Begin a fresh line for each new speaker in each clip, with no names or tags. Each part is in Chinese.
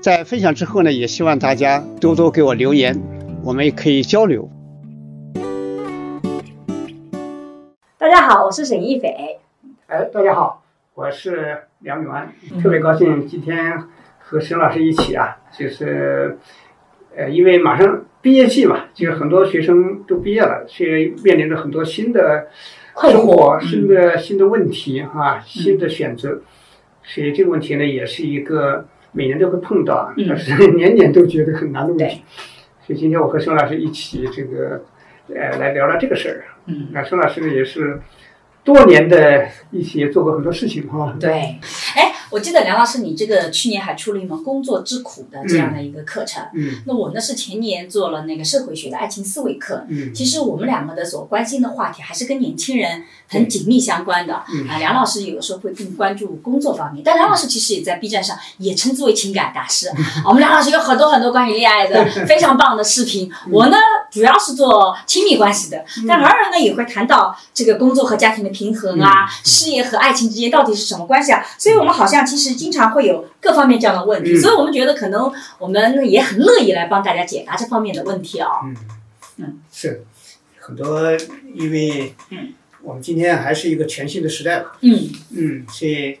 在分享之后呢，也希望大家多多给我留言，我们也可以交流。
大家好，我是沈一斐。
哎，大家好，我是梁永安，特别高兴今天和沈老师一起啊，就是呃，因为马上毕业季嘛，就是很多学生都毕业了，所以面临着很多新的生活、新的新的问题啊，新的选择，所以这个问题呢，也是一个。每年都会碰到，但是年年都觉得很难的问题。所以今天我和孙老师一起这个，呃，来聊聊这个事儿。嗯，那孙老师呢也是多年的一起做过很多事情哈。
对，哎。我记得梁老师，你这个去年还出了一门工作之苦的这样的一个课程。嗯。那我呢是前年做了那个社会学的爱情思维课。嗯。其实我们两个的所关心的话题还是跟年轻人很紧密相关的。嗯。啊，梁老师有的时候会更关注工作方面，但梁老师其实也在 B 站上也称之为情感大师。我们梁老师有很多很多关于恋爱的非常棒的视频。我呢主要是做亲密关系的，但偶尔呢也会谈到这个工作和家庭的平衡啊，事业和爱情之间到底是什么关系啊？所以我们好像。其实经常会有各方面这样的问题，所以我们觉得可能我们也很乐意来帮大家解答这方面的问题啊。
嗯嗯，是很多，因为嗯，我们今天还是一个全新的时代吧。嗯嗯，所以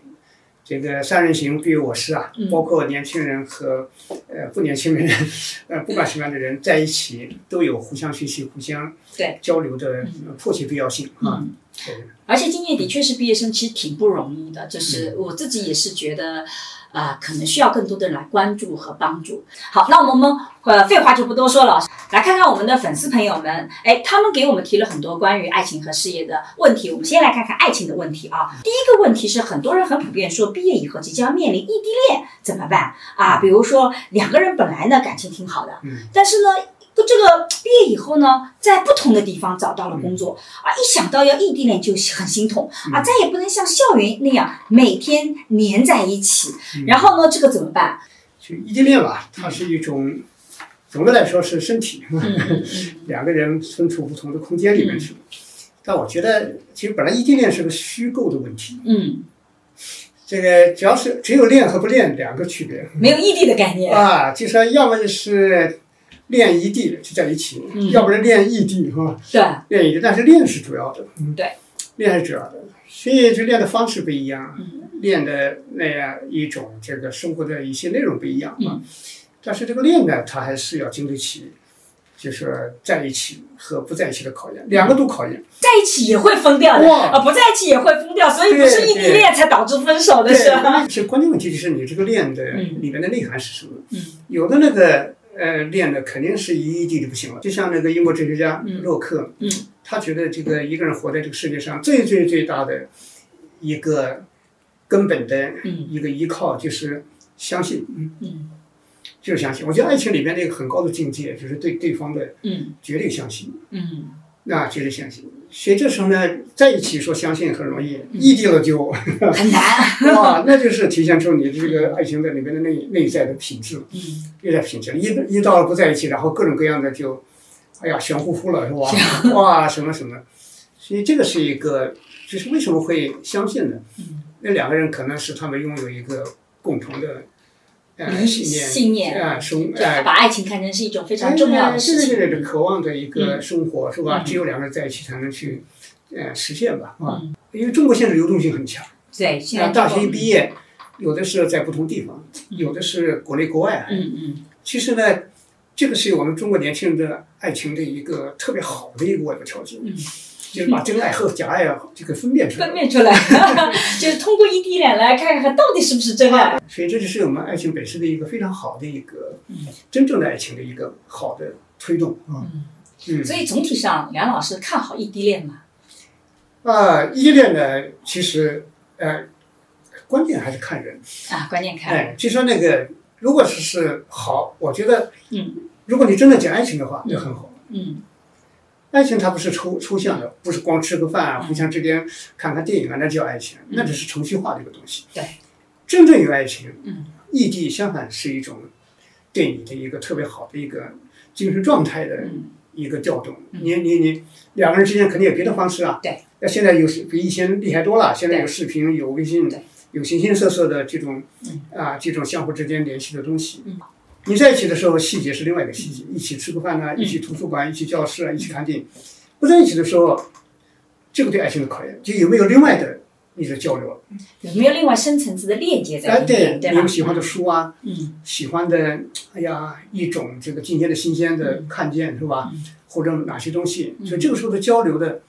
这个三人行必有我师啊，包括年轻人和呃不年轻人，呃不管什么样的人在一起，都有互相学习、互相
对
交流的迫切必要性啊。
而且今年的确是毕业生，其实挺不容易的。就是我自己也是觉得，啊，可能需要更多的人来关注和帮助。好，那我们呃，废话就不多说了，来看看我们的粉丝朋友们，哎，他们给我们提了很多关于爱情和事业的问题。我们先来看看爱情的问题啊。第一个问题是，很多人很普遍说，毕业以后即将面临异地恋怎么办啊？比如说两个人本来呢感情挺好的，嗯，但是呢。这个毕业以后呢，在不同的地方找到了工作啊，一想到要异地恋就很心痛啊，再也不能像校园那样每天黏在一起。然后呢，这个怎么办？
就异地恋吧，它是一种，总的来说是身体，两个人身处不同的空间里面去。但我觉得，其实本来异地恋是个虚构的问题。嗯，这个只要是只有恋和不恋两个区别，
没有异地的概念
啊，就说要么就是。恋异地就在一起，要不然练异地哈。
对。
恋异地，但是练是主要的。
嗯，对。
练是主要的，所以就练的方式不一样，练的那样一种这个生活的一些内容不一样啊。但是这个练呢，它还是要经得起，就是在一起和不在一起的考验，两个都考验。
在一起也会疯掉的啊，不在一起也会疯掉，所以不是异地恋才导致分手的是吧？
其实关键问题就是你这个恋的里面的内涵是什么？嗯。有的那个。呃，练的肯定是一一地就不行了。就像那个英国哲学家洛克，他觉得这个一个人活在这个世界上最最最大的一个根本的一个依靠就是相信，嗯，就是相信。我觉得爱情里面那个很高的境界就是对对方的绝对相信，嗯，那绝对相信。所以这时候呢，在一起说相信很容易，异地了就
很难。
哇，那就是体现出你这个爱情在里面的内内在的品质，内在品质。一一到了不在一起，然后各种各样的就，哎呀，玄乎乎了，是吧？哇，什么什么。所以这个是一个，就是为什么会相信呢？那两个人可能是他们拥有一个共同的。
信
念啊，生
把爱情看成是一种非常重要的事情。
对对对，渴望的一个生活是吧？只有两个人在一起才能去，呃，实现吧，啊。因为中国现在流动性很强。
对，现在
大学一毕业，有的是在不同地方，有的是国内国外。嗯嗯。其实呢，这个是我们中国年轻人的爱情的一个特别好的一个外部条件，就是把真爱和假爱啊这个分辨出来。
分辨出来，就是通过异地恋来看看到底是不是真爱。
所以这就是我们爱情本身的一个非常好的一个真正的爱情的一个好的推动啊。
嗯，所以总体上，梁老师看好异地恋吗？
啊，异地恋呢，其实呃，关键还是看人
啊，关键看。哎，
就说那个，如果是是好，我觉得，嗯，如果你真的讲爱情的话，就很好。
嗯，
爱情它不是抽抽象的，不是光吃个饭啊，互相之间看看电影啊，那叫爱情，那只是程序化的一个东西。
对，
真正有爱情，嗯，异地相反是一种对你的一个特别好的一个精神状态的。一个调动，你你你两个人之间肯定有别的方式啊。
对。
那现在有比以前厉害多了，现在有视频、有微信、有形形色色的这种啊，这种相互之间联系的东西。你在一起的时候，细节是另外一个细节，一起吃个饭啊，一起图书馆，一起教室啊，一起看电影。不在一起的时候，这个对爱情的考验，就有没有另外的。你的交流，
有没有另外深层次的链接在里面？对，
你们喜欢的书啊，嗯，喜欢的，哎呀，一种这个今天的新鲜的看见是吧？或者哪些东西？所以这个时候的交流的，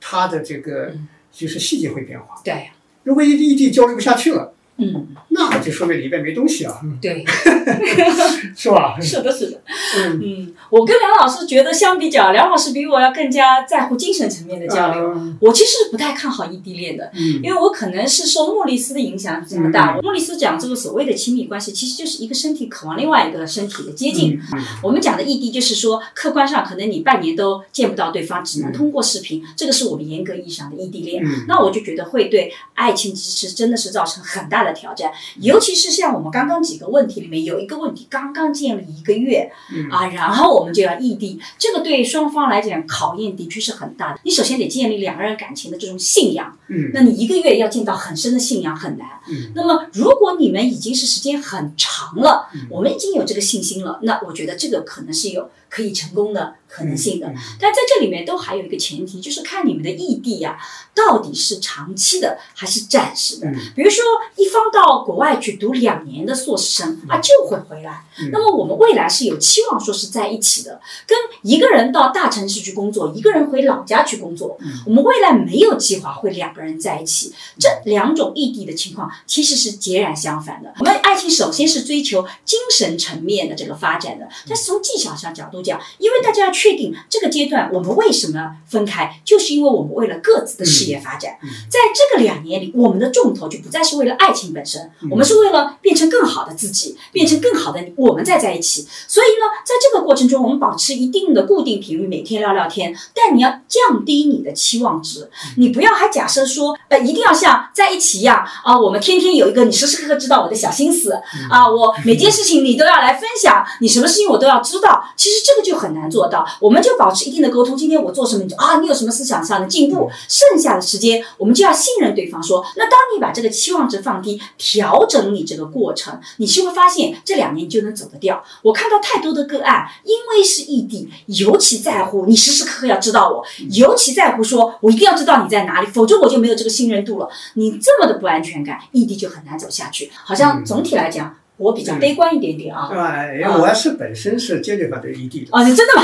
它的这个就是细节会变化。
对，
如果一一地交流不下去了。
嗯，
那就说明里边没东西啊。
对，
是吧？
是的，是的。嗯嗯，我跟梁老师觉得相比较，梁老师比我要更加在乎精神层面的交流。我其实不太看好异地恋的，因为我可能是受莫里斯的影响比较大。莫里斯讲这个所谓的亲密关系，其实就是一个身体渴望另外一个身体的接近。我们讲的异地，就是说客观上可能你半年都见不到对方，只能通过视频，这个是我们严格意义上的异地恋。那我就觉得会对爱情其实真的是造成很大的。的挑战，尤其是像我们刚刚几个问题里面有一个问题，刚刚建立一个月啊，然后我们就要异地，这个对双方来讲考验的确是很大的。你首先得建立两个人感情的这种信仰，嗯，那你一个月要建到很深的信仰很难。嗯，那么如果你们已经是时间很长了，我们已经有这个信心了，那我觉得这个可能是有可以成功的可能性的。但在这里面都还有一个前提，就是看你们的异地呀，到底是长期的还是暂时的。比如说一方。到国外去读两年的硕士生啊，就会回来。那么我们未来是有期望说是在一起的，跟一个人到大城市去工作，一个人回老家去工作。我们未来没有计划会两个人在一起，这两种异地的情况其实是截然相反的。我们爱情首先是追求精神层面的这个发展的，但是从技巧上角度讲，因为大家要确定这个阶段我们为什么分开，就是因为我们为了各自的事业发展。在这个两年里，我们的重头就不再是为了爱情。本身，我们是为了变成更好的自己，变成更好的你，我们再在一起。所以呢，在这个过程中，我们保持一定的固定频率，每天聊聊天。但你要降低你的期望值，你不要还假设说，呃，一定要像在一起一样啊。我们天天有一个，你时时刻刻知道我的小心思啊，我每件事情你都要来分享，你什么事情我都要知道。其实这个就很难做到。我们就保持一定的沟通。今天我做什么，你就啊，你有什么思想上的进步？剩下的时间，我们就要信任对方。说，那当你把这个期望值放低。调整你这个过程，你是会发现这两年就能走得掉。我看到太多的个案，因为是异地，尤其在乎你时时刻刻要知道我，尤其在乎说我一定要知道你在哪里，否则我就没有这个信任度了。你这么的不安全感，异地就很难走下去。好像总体来讲，我比较悲观一点点啊。
对，我是本身是坚决反对异地的。
哦，你真的吗？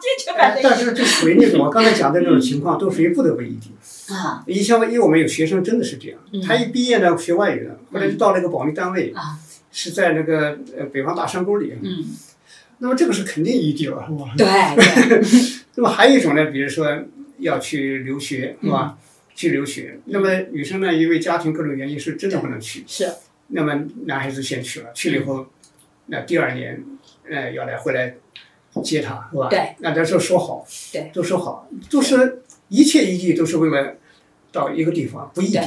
坚决反对。
但是就属于那种我刚才讲的那种情况，都属于不得不异地。
啊，
以前因为我们有学生真的是这样，他一毕业呢学外语的，后来就到了一个保密单位，是在那个呃北方大山沟里，
嗯，
那么这个是肯定异地了，是吧？
对。
那么还有一种呢，比如说要去留学，是吧？去留学，那么女生呢，因为家庭各种原因是真的不能去，
是。
那么男孩子先去了，去了以后，那第二年，呃，要来回来接他，是吧？
对。
那咱就说好，
对，
都说好，都是。一切一地都是为了到一个地方，不异地。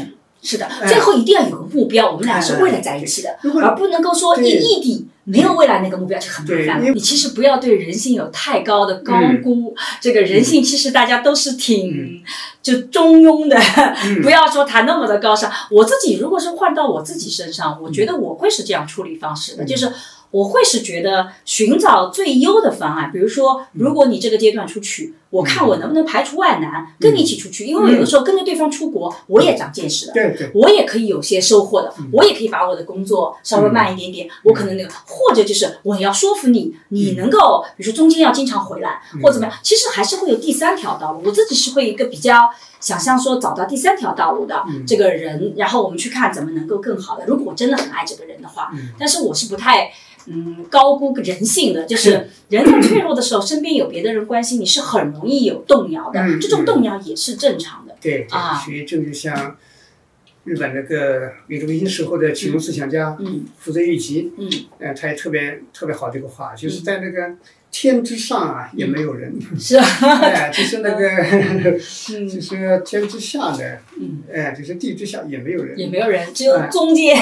是的，最后一定要有个目标，我们俩是为了在一起的，而不能够说异异地没有未来那个目标就很麻烦。你其实不要对人性有太高的高估，这个人性其实大家都是挺就中庸的，不要说谈那么的高尚。我自己如果是换到我自己身上，我觉得我会是这样处理方式的，就是我会是觉得寻找最优的方案。比如说，如果你这个阶段出去。我看我能不能排除万难跟你一起出去，因为有的时候跟着对方出国，我也长见识的，
对对，
我也可以有些收获的，我也可以把我的工作稍微慢一点点，我可能那个，或者就是我要说服你，你能够，比如说中间要经常回来或怎么样，其实还是会有第三条道路。我自己是会一个比较想象说找到第三条道路的这个人，然后我们去看怎么能够更好的。如果我真的很爱这个人的话，但是我是不太。嗯，高估人性的就是。人在脆弱的时候，身边有别的人关心你是很容易有动摇的，这种动摇也是正常的。
对啊，所以这就像日本那个民族维新时候的启蒙思想家，嗯，福泽谕吉，嗯，呃，他也特别特别好这个话，就是在那个天之上啊，也没有人，
是啊，
哎，就是那个 就是天之下的，嗯，哎，就是地之下也没有人，
也没有人，只有中间。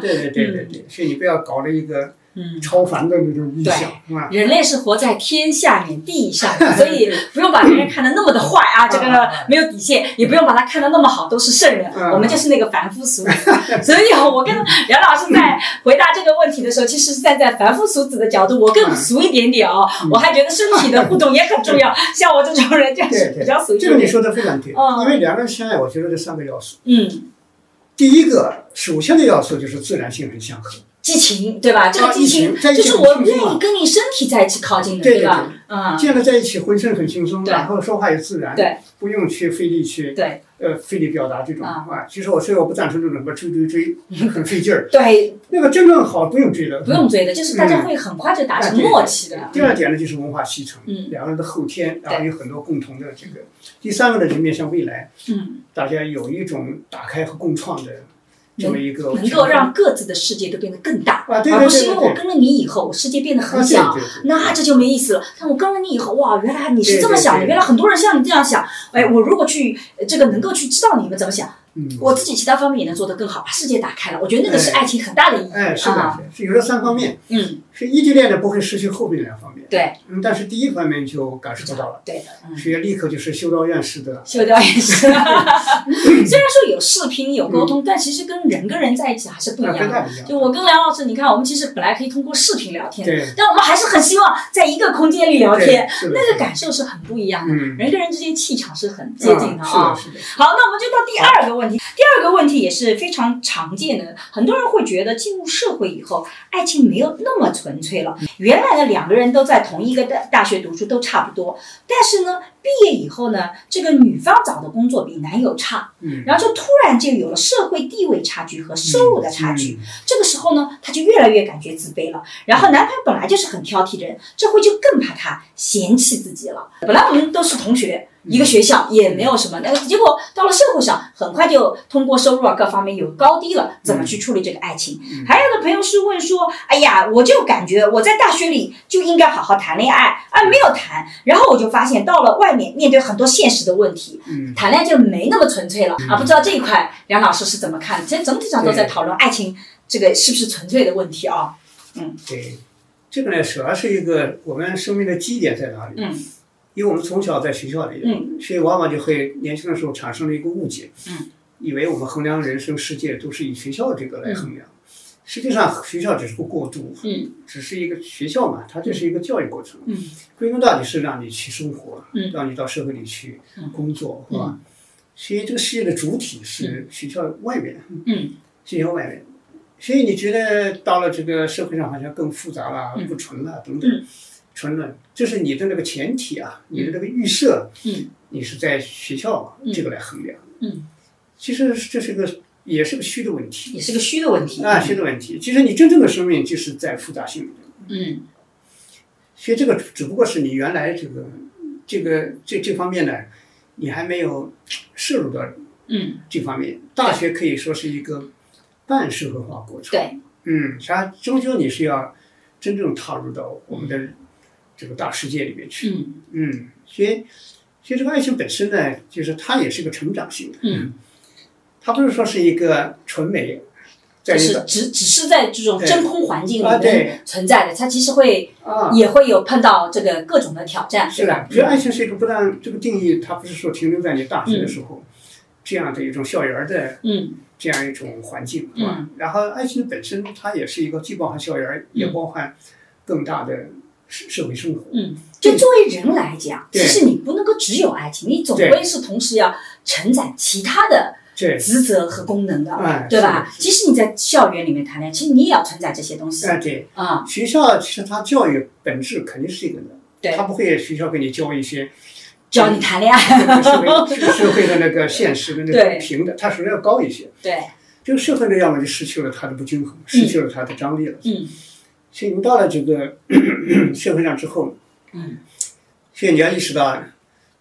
对对对对对，所以你不要搞了一个。嗯，超凡的那种意象，
人类是活在天下面地上，所以不用把别人看得那么的坏啊，这个没有底线，也不用把他看得那么好，都是圣人，我们就是那个凡夫俗子。所以，我跟梁老师在回答这个问题的时候，其实是站在凡夫俗子的角度，我更俗一点点哦。我还觉得身体的互动也很重要，像我这种人就是比较俗一点。
这个你说的非常对，因为两个人相爱，我觉得这三个要素。嗯，第一个首先的要素就是自然性很相合。
激情，对吧？这个激情就是我愿意跟你身体在一起靠近的，对吧？
嗯，见了在一起，浑身很轻松，然后说话也自然，
对，
不用去费力去，
对，
呃，费力表达这种啊。其实我所以我不赞成这种什么追追追，很费劲儿。
对，
那个真正好不用追的，
不用追的，就是大家会很快就达成默契的。
第二点呢，就是文化继承，两个人的后天，然后有很多共同的这个。第三个呢，就面向未来，嗯，大家有一种打开和共创的。这么一个
能够让各自的世界都变得更大，
而
不是因为我跟了你以后，我世界变得很小，那这就没意思了。但我跟了你以后，哇，原来你是这么想的，原来很多人像你这样想。哎，我如果去这个能够去知道你们怎么想。我自己其他方面也能做得更好，把世界打开了。我觉得那个是爱情很大的意义。
哎，是的，是有这三方面。嗯，是异地恋的不会失去后面两方面。
对。
嗯，但是第一方面就感受不到了。
对
的。所以立刻就是修道院式的。
修道院式。虽然说有视频有沟通，但其实跟人跟人在一起还是不一样的。就我跟梁老师，你看，我们其实本来可以通过视频聊天，但我们还是很希望在一个空间里聊天，那个感受是很不一样的。人跟人之间气场是很接近的
啊。
是的。好，那我们就到第二个问题。第二个问题也是非常常见的，很多人会觉得进入社会以后，爱情没有那么纯粹了。原来的两个人都在同一个大大学读书都差不多，但是呢，毕业以后呢，这个女方找的工作比男友差，嗯，然后就突然就有了社会地位差距和收入的差距。这个时候呢，她就越来越感觉自卑了。然后男朋友本来就是很挑剔的人，这回就更怕她嫌弃自己了。本来我们都是同学。一个学校也没有什么，那个结果到了社会上，很快就通过收入啊各方面有高低了，怎么去处理这个爱情？还有的朋友是问说，哎呀，我就感觉我在大学里就应该好好谈恋爱，啊，没有谈，然后我就发现到了外面面对很多现实的问题，谈恋爱就没那么纯粹了啊！不知道这一块梁老师是怎么看？其实整体上都在讨论爱情这个是不是纯粹的问题啊？
嗯，对，这个呢主要是一个我们生命的基点在哪里？嗯。因为我们从小在学校里，所以往往就会年轻的时候产生了一个误解，以为我们衡量人生世界都是以学校这个来衡量。实际上，学校只是个过渡，只是一个学校嘛，它就是一个教育过程。归根到底是让你去生活，让你到社会里去工作，是吧？所以这个世界的主体是学校外面，学校外面。所以你觉得到了这个社会上好像更复杂了、不纯了等等。纯论，就是你的那个前提啊，你的那个预设，嗯，你是在学校这个来衡量，嗯，其实这是个也是个虚的问题，
也是个虚的问题。
啊，虚的问题。其实你真正的生命就是在复杂性里嗯，所以这个只不过是你原来这个这个这这方面呢，你还没有摄入到，嗯，这方面。大学可以说是一个半社会化过程，
对，
嗯，它终究你是要真正踏入到我们的。这个大世界里面去，嗯。嗯，所以，所以这个爱情本身呢，就是它也是个成长性的，嗯，它不是说是一个纯美，
就是只只是在这种真空环境里面存在的，它其实会也会有碰到这个各种的挑战，
是
吧？
所以爱情是一个不但这个定义，它不是说停留在你大学的时候这样的一种校园的，嗯，这样一种环境，嗯，然后爱情本身它也是一个既包含校园，也包含更大的。社社会生活。
嗯，就作为人来讲，其实你不能够只有爱情，你总归是同时要承载其他的职责和功能的，对吧？即使你在校园里面谈恋爱，其实你也要承载这些东西。
啊，对啊，学校其实它教育本质肯定是一个的，
对，
他不会学校给你教一些。
教你谈恋爱，
社会 社会的那个现实的那个平的，它首先要高一些。
对，
这个社会呢，要么就失去了它的不均衡，失去了它的张力了。嗯，所以你到了这个 社会上之后，嗯，所以你要意识到，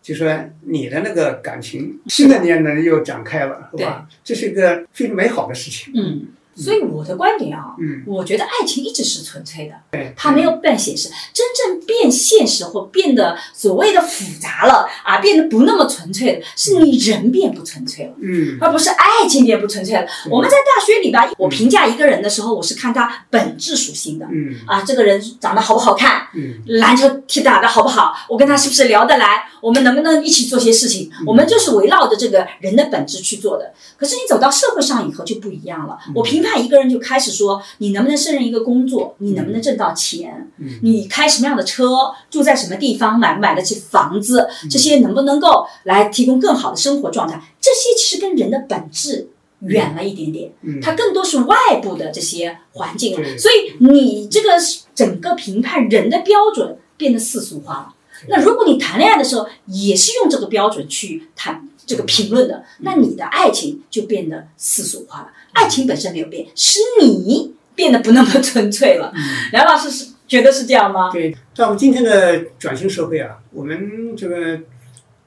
就说你的那个感情新的年轮又展开了，是吧？这是一个非常美好的事情。
嗯。所以我的观点啊，我觉得爱情一直是纯粹的，对它没有变现实。真正变现实或变得所谓的复杂了啊，变得不那么纯粹的，是你人变不纯粹了，嗯，而不是爱情变不纯粹了。我们在大学里吧，我评价一个人的时候，我是看他本质属性的，嗯，啊，这个人长得好不好看，嗯，篮球踢打的好不好，我跟他是不是聊得来，我们能不能一起做些事情，我们就是围绕着这个人的本质去做的。可是你走到社会上以后就不一样了，我评。看一个人就开始说你能不能胜任一个工作，你能不能挣到钱，你开什么样的车，住在什么地方，买不买得起房子，这些能不能够来提供更好的生活状态？这些其实跟人的本质远了一点点，它更多是外部的这些环境。所以你这个整个评判人的标准变得世俗化了。那如果你谈恋爱的时候也是用这个标准去谈这个评论的，那你的爱情就变得世俗化了。爱情本身没有变，是你变得不那么纯粹了。梁老师是觉得是这样吗？
对，在我们今天的转型社会啊，我们这个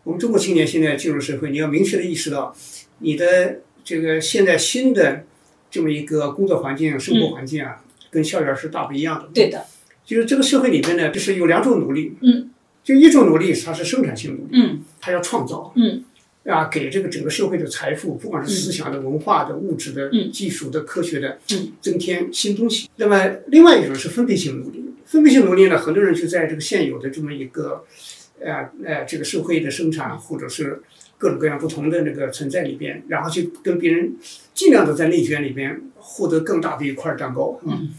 我们中国青年现在进入社会，你要明确的意识到，你的这个现在新的这么一个工作环境、生活环境啊，跟校园是大不一样的。
对的，
就是这个社会里边呢，就是有两种努力。嗯。就一种努力，它是生产性努力。嗯。它要创造。嗯。啊，给这个整个社会的财富，不管是思想的、文化的、物质的、技术的、科学的，嗯增添新东西。那么，另外一种是分配性努力。分配性努力呢，很多人就在这个现有的这么一个，呃呃，这个社会的生产或者是各种各样不同的那个存在里边，然后去跟别人尽量的在内卷里边获得更大的一块蛋糕。嗯，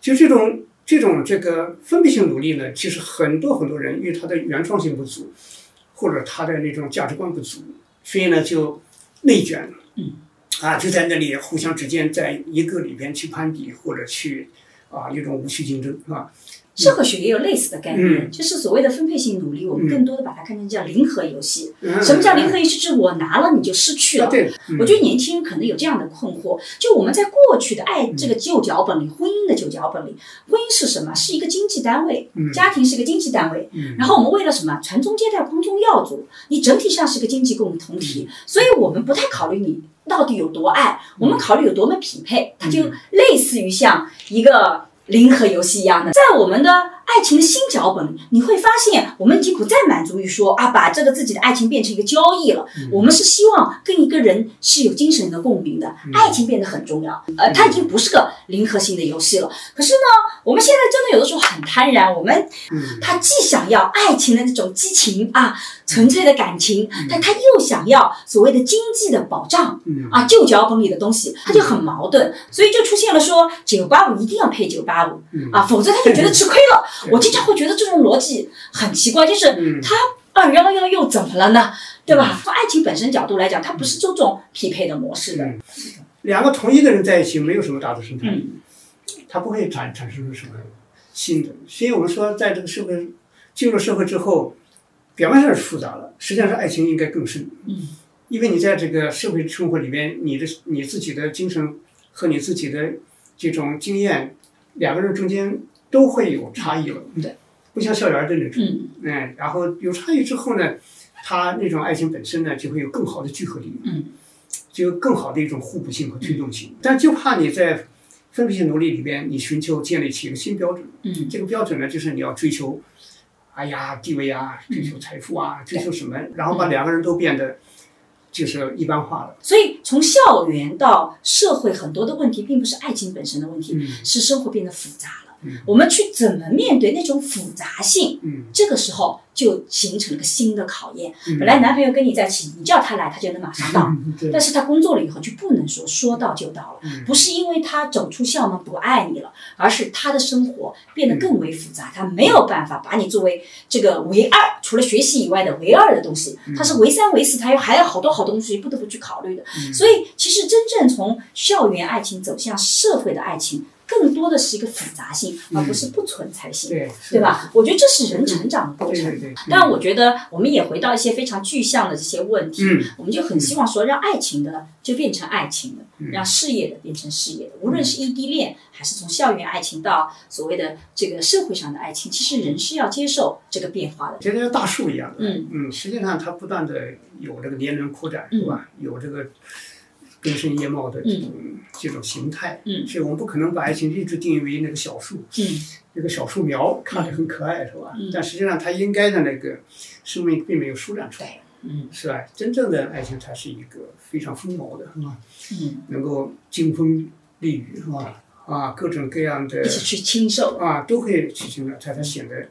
就这种这种这个分配性努力呢，其实很多很多人因为他的原创性不足，或者他的那种价值观不足。所以呢，就内卷了，嗯，啊，就在那里互相之间在一个里边去攀比，或者去啊一种无序竞争，是吧？
社会学也有类似的概念，就是所谓的分配性努力，我们更多的把它看成叫零和游戏。什么叫零和游戏？就是我拿了你就失去了。我觉得年轻人可能有这样的困惑，就我们在过去的爱这个旧脚本里，婚姻的旧脚本里，婚姻是什么？是一个经济单位，家庭是一个经济单位。然后我们为了什么？传宗接代，光宗耀祖。你整体上是个经济共同体，所以我们不太考虑你到底有多爱，我们考虑有多么匹配。它就类似于像一个。零和游戏一样的，在我们的爱情的新脚本，你会发现，我们已经不再满足于说啊，把这个自己的爱情变成一个交易了。我们是希望跟一个人是有精神的共鸣的，爱情变得很重要。呃，它已经不是个零和性的游戏了。可是呢，我们现在真的有的时候很贪婪，我们，他既想要爱情的那种激情啊，纯粹的感情，但他又想要所谓的经济的保障，啊，旧脚本里的东西，他就很矛盾，所以就出现了说九八五一定要配九八五。啊，否则他就觉得吃亏了。我经常会觉得这种逻辑很奇怪，就是他二幺幺又怎么了呢？对吧？从爱情本身角度来讲，它不是这种匹配的模式的。
两个同一的人在一起，没有什么大的生产力，他不会产产生出什么新的。所以我们说，在这个社会进入社会之后，表面上是复杂了，实际上是爱情应该更深。嗯，因为你在这个社会生活里面，你的你自己的精神和你自己的这种经验。两个人中间都会有差异了，
对，
不像校园的那种，嗯，然后有差异之后呢，他那种爱情本身呢就会有更好的聚合力，嗯，就更好的一种互补性和推动性。但就怕你在分配性努力里边，你寻求建立起一个新标准，嗯，这个标准呢就是你要追求，哎呀地位啊，追求财富啊，追求什么，然后把两个人都变得。就是一般化了，
所以从校园到社会，很多的问题并不是爱情本身的问题，是生活变得复杂了。我们去怎么面对那种复杂性？
嗯，
这个时候就形成了个新的考验。本来男朋友跟你在一起，你叫他来，他就能马上到，但是他工作了以后就不能说说到就到了。不是因为他走出校门不爱你了，而是他的生活变得更为复杂，他没有办法把你作为这个唯二，除了学习以外的唯二的东西，他是唯三唯四，他又还有好多好多东西不得不去考虑的。所以，其实真正从校园爱情走向社会的爱情。更多的是一个复杂性，而不是不存在性，
对
对吧？我觉得这是人成长的过程。但我觉得我们也回到一些非常具象的这些问题，我们就很希望说，让爱情的就变成爱情的，让事业的变成事业的。无论是异地恋，还是从校园爱情到所谓的这个社会上的爱情，其实人是要接受这个变化的，
就像大树一样的。
嗯
嗯，实际上它不断的有这个年轮扩展，是吧？有这个。根深叶茂的这种这种形态，所以我们不可能把爱情一直定义为那个小树，那个小树苗看着很可爱，是吧？但实际上它应该的那个生命并没有舒展出来，嗯是吧？真正的爱情才是一个非常丰茂的，是吧？能够经风历雨，是吧？啊，各种各样的
一起去亲受
啊，都可以去亲受，才才显得。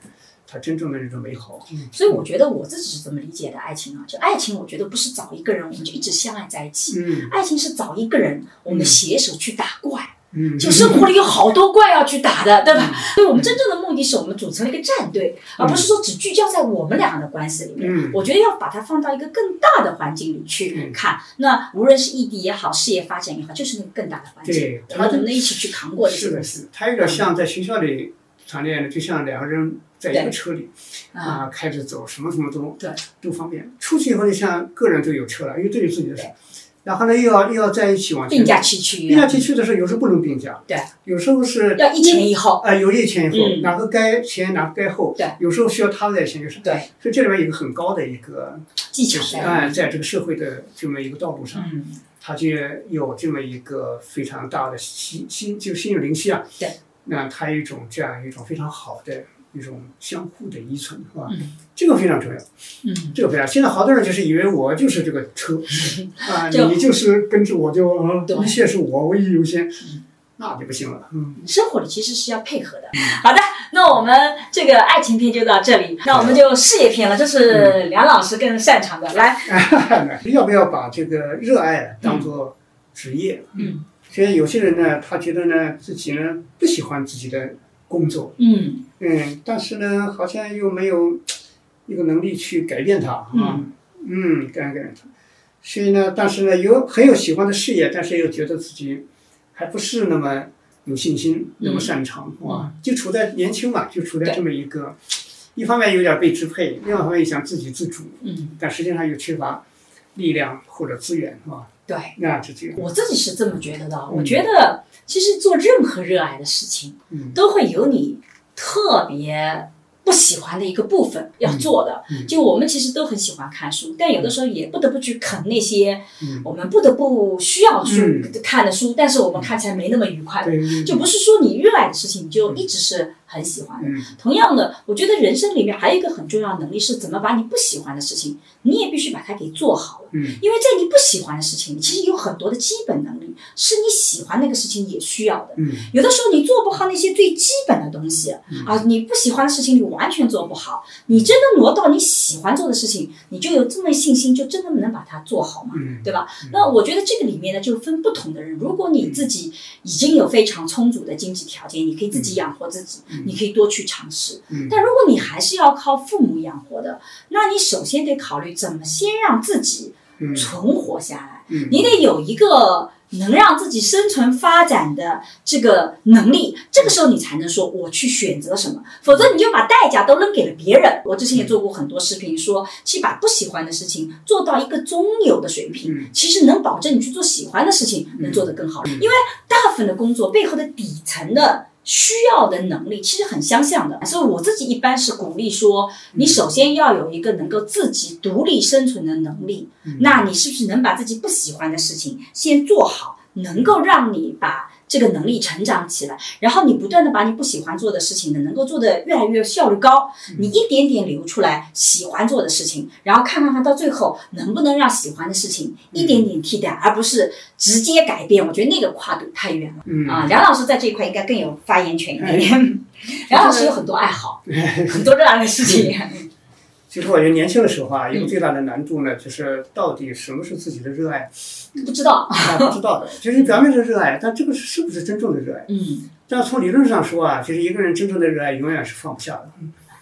它真正的那种美好，
所以我觉得我自己是怎么理解的爱情啊，就爱情，我觉得不是找一个人我们就一直相爱在一起，爱情是找一个人我们携手去打怪，嗯就生活里有好多怪要去打的，对吧？所以我们真正的目的是我们组成了一个战队，而不是说只聚焦在我们两个的关系里面。我觉得要把它放到一个更大的环境里去看，那无论是异地也好，事业发展也好，就是那个更大的环境，我们能不能一起去扛过？
是的，是，它有点像在学校里谈恋爱的，就像两个人。在一个车里，啊，开着走，什么什么都对都方便。出去以后，你像个人都有车了，因为都有自己的车。然后呢，又要又要在一起往前。
并驾齐驱。
并驾齐驱的时候，有时候不能并驾。
对。
有时候是。
要一前一后。
啊，有一前一后，哪个该前，哪个该后。
对。
有时候需要他在前，就是。
对。
所以这里面有一个很高的一个
技巧
在。哎，在这个社会的这么一个道路上，他就有这么一个非常大的心心，就心有灵犀啊。
对。
那他有一种这样一种非常好的。一种相互的依存，是吧？这个非常重要。
嗯，
这个非常。现在好多人就是以为我就是这个车 啊，你就是跟着我就一切是我唯一优先，那就不行了。嗯，
生活里其实是要配合的。好的，那我们这个爱情篇就到这里，那我们就事业篇了，这是梁老师更擅长的。来，
要不要把这个热爱当做职业？
嗯，
现在有些人呢，他觉得呢自己呢不喜欢自己的。工作，
嗯。
嗯，但是呢，好像又没有一个能力去改变它啊，嗯，改变它，所以呢，但是呢，有很有喜欢的事业，但是又觉得自己还不是那么有信心，那么擅长，是吧？就处在年轻嘛，就处在这么一个，一方面有点被支配，另外一方面又想自给自足，
嗯，
但实际上又缺乏力量或者资源，是吧？
对，
那是这样。
我自己是这么觉得的，我觉得。其实做任何热爱的事情，都会有你特别不喜欢的一个部分要做的。就我们其实都很喜欢看书，但有的时候也不得不去啃那些我们不得不需要去看的书，但是我们看起来没那么愉快。就不是说你热爱的事情你就一直是。很喜欢的。同样的，我觉得人生里面还有一个很重要的能力，是怎么把你不喜欢的事情，你也必须把它给做好了。
嗯，
因为在你不喜欢的事情里，其实有很多的基本能力是你喜欢那个事情也需要的。
嗯，
有的时候你做不好那些最基本的东西啊，你不喜欢的事情你完全做不好。你真的挪到你喜欢做的事情，你就有这么信心，就真的能把它做好嘛？对吧？那我觉得这个里面呢，就分不同的人。如果你自己已经有非常充足的经济条件，你可以自己养活自己。你可以多去尝试，但如果你还是要靠父母养活的，那你首先得考虑怎么先让自己存活下来。你得有一个能让自己生存发展的这个能力，这个时候你才能说我去选择什么，否则你就把代价都扔给了别人。我之前也做过很多视频，说去把不喜欢的事情做到一个中游的水平，其实能保证你去做喜欢的事情能做得更好。因为大部分的工作背后的底层的。需要的能力其实很相像的，所以我自己一般是鼓励说，你首先要有一个能够自己独立生存的能力。那你是不是能把自己不喜欢的事情先做好，能够让你把这个能力成长起来，然后你不断的把你不喜欢做的事情呢，能够做得越来越效率高，你一点点留出来喜欢做的事情，然后看看看到最后能不能让喜欢的事情一点点替代，而不是直接改变。我觉得那个跨度太远了啊！梁老师在这一块应该更有发言权一点。梁老师有很多爱好，很多热爱的事情。
其实我觉得年轻的时候啊，一个最大的难度呢，就是到底什么是自己的热爱？
不知道
啊，不知道的。就是你表面上热爱，但这个是是不是真正的热爱？
嗯。
但从理论上说啊，就是一个人真正的热爱永远是放不下的。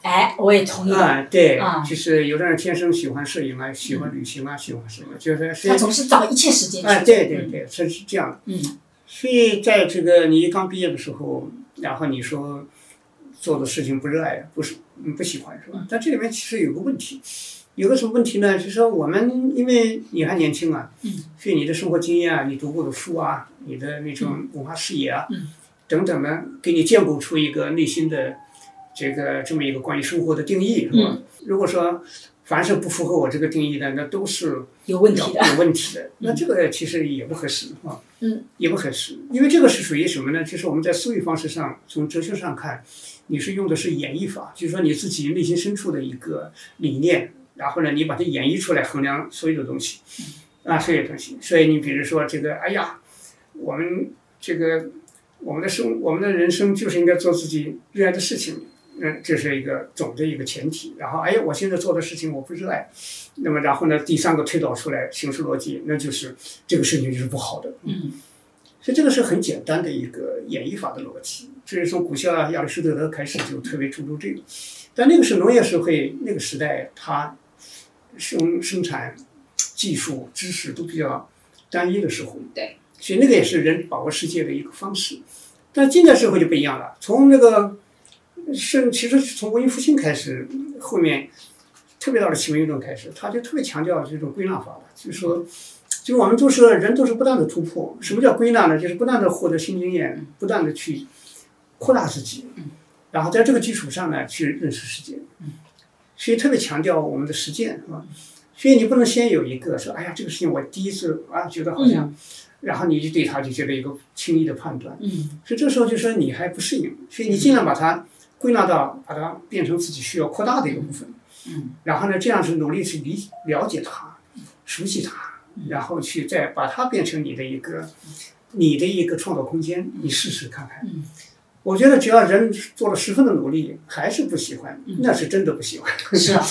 哎，我也同意。
啊，对，就是有的人天生喜欢摄影啊，喜欢旅行啊，喜欢什么，就是
他总是找一切时间去。
啊，对对对，是是这样的。
嗯。
所以在这个你刚毕业的时候，然后你说。做的事情不热爱，不是不喜欢是吧？但这里面其实有个问题，有个什么问题呢？就是说我们因为你还年轻啊，所以你的生活经验啊，你读过的书啊，你的那种文化视野啊，等等呢，给你建构出一个内心的这个这么一个关于生活的定义是吧？如果说凡是不符合我这个定义的，那都是
有问题的，
有问题的。那这个其实也不合适啊，
嗯，
也不合适，因为这个是属于什么呢？就是我们在思维方式上，从哲学上看。你是用的是演绎法，就是说你自己内心深处的一个理念，然后呢，你把它演绎出来衡量所有的东西，啊，所有东西。所以你比如说这个，哎呀，我们这个我们的生，我们的人生就是应该做自己热爱的事情，嗯，这是一个总的一个前提。然后，哎，我现在做的事情我不热爱，那么然后呢，第三个推导出来形式逻辑，那就是这个事情就是不好的。
嗯。
所以这个是很简单的一个演绎法的逻辑，这是从古希腊亚里士多德开始就特别注重这个。但那个是农业社会那个时代，它生生产技术知识都比较单一的时候，
对，
所以那个也是人把握世界的一个方式。但近代社会就不一样了，从那个是其实从文艺复兴开始，后面特别大的启蒙运动开始，他就特别强调这种归纳法了，就是说。就是我们都是人，都是不断的突破。什么叫归纳呢？就是不断的获得新经验，不断的去扩大自己，然后在这个基础上呢，去认识世界。所以特别强调我们的实践，是吧？所以你不能先有一个说，哎呀，这个事情我第一次啊，觉得好像，然后你就对他就觉得一个轻易的判断。嗯所以这时候就说你还不适应，所以你尽量把它归纳到，把它变成自己需要扩大的一个部分。嗯然后呢，这样是努力去理了解它，熟悉它。然后去再把它变成你的一个，你的一个创造空间，你试试看看。嗯我觉得只要人做了十分的努力，还是不喜欢，那是真的不喜欢。
是啊，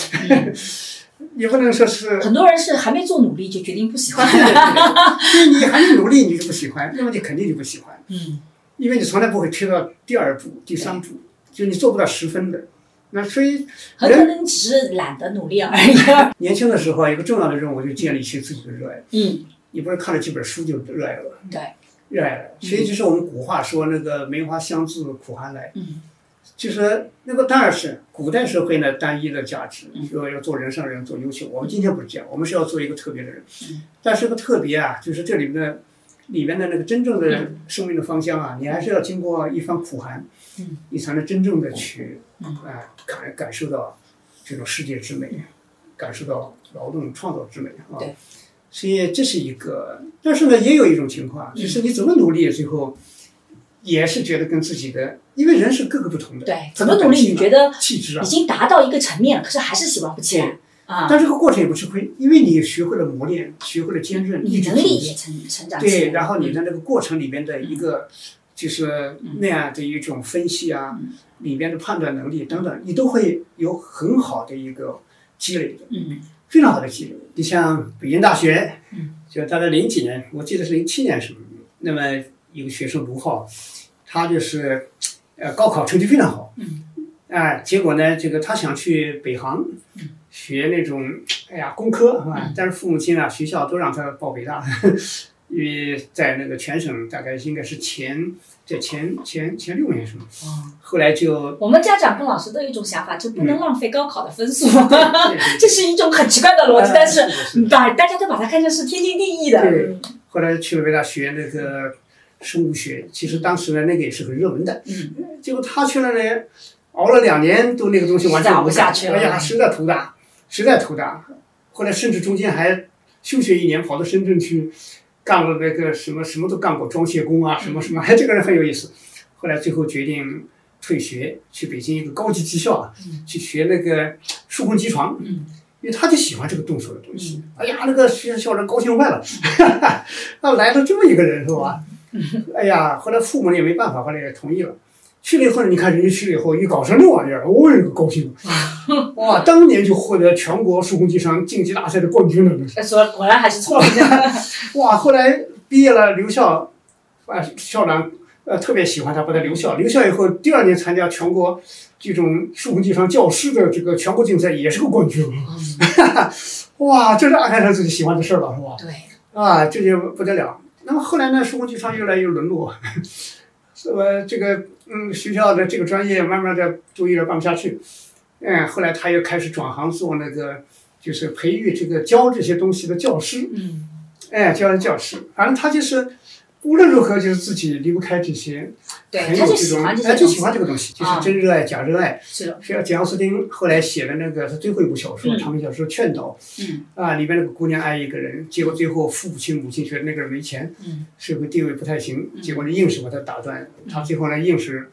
也不能说是。
很多人是还没做努力就决定不喜欢。
对你还没努力你就不喜欢，那么你肯定就不喜欢。
嗯。
因为你从来不会推到第二步、第三步，就你做不到十分的。那所以，
很可能只是懒得努力而已。
年轻的时候，一个重要的任务就建立起自己的热爱。
嗯，
你不是看了几本书就热爱了？
对，
热爱了。所以就是我们古话说那个“梅花香自苦寒来”。
嗯，
就是那个当然是古代社会呢单一的价值，说要做人上人，做优秀。我们今天不是这样，我们是要做一个特别的人。但是个特别啊，就是这里面的里面的那个真正的生命的芳香啊，你还是要经过一番苦寒，你才能真正的去。啊，感感受到这种世界之美，感受到劳动创造之美啊！
对，
所以这是一个，但是呢，也有一种情况，就是你怎么努力，最后也是觉得跟自己的，因为人是各个不同的。
对，怎么努力，你觉得
气质啊，
已经达到一个层面了，可是还是喜欢不起来啊。
但这个过程也不吃亏，因为你学会了磨练，学会了坚韧，
你能力也成成长。对，
然后你在那个过程里面的一个。就是那样的一种分析啊，里边的判断能力等等，你都会有很好的一个积累的，非常好的积累。你像北京大学，就大概零几年，我记得是零七年什么，那么一个学生卢浩，他就是呃高考成绩非常好，啊，结果呢，这个他想去北航学那种哎呀工科是吧？但是父母亲啊学校都让他报北大。因为在那个全省大概应该是前在前前前六名是吗？后来就
我们家长跟老师都有一种想法，就不能浪费高考的分数，这是一种很奇怪的逻辑，但是把大家都把它看成是天经地义的。
对，后来去了北大学那个生物学，其实当时呢那个也是很热门的，
嗯，
结果他去了呢，熬了两年都那个东西完全熬
不下去了，
哎呀，实在头大，实在头大。后来甚至中间还休学一年，跑到深圳去。干过那个什么什么都干过，装卸工啊，什么什么，哎，这个人很有意思。后来最后决定退学，去北京一个高级技校啊，去学那个数控机床。嗯，因为他就喜欢这个动手的东西。哎呀，那个学校长高兴坏了，那来了这么一个人是吧？哎呀，后来父母也没办法，后来也同意了。去了以后，你看人家去了以后，一搞成那玩意儿，我这个高兴！哇，当年就获得全国数控机床竞技大赛的冠军了。
说果然还是聪明。
哇，后来毕业了，留校，啊，校长呃特别喜欢他，把他留校。留校以后，第二年参加全国这种数控机床教师的这个全国竞赛，也是个冠军。哇，这是安排他自己喜欢的事儿了，是吧？
对。
啊，这就不得了。那么后来呢，数控机床越来越沦落。呃，这个嗯，学校的这个专业慢慢的就有点办不下去，嗯，后来他又开始转行做那个，就是培育这个教这些东西的教师，
嗯，
哎，教教师，反正他就是。无论如何，就是自己离不开这些，很有这种，哎，就喜欢这个东西，就是真热爱假热爱。
是的。
像简奥斯汀后来写的那个他最后一部小说，长篇小说《劝导》，嗯啊，里边那个姑娘爱一个人，结果最后父亲母亲觉得那个人没钱，社会地位不太行，结果呢硬是把他打断，他最后呢硬是，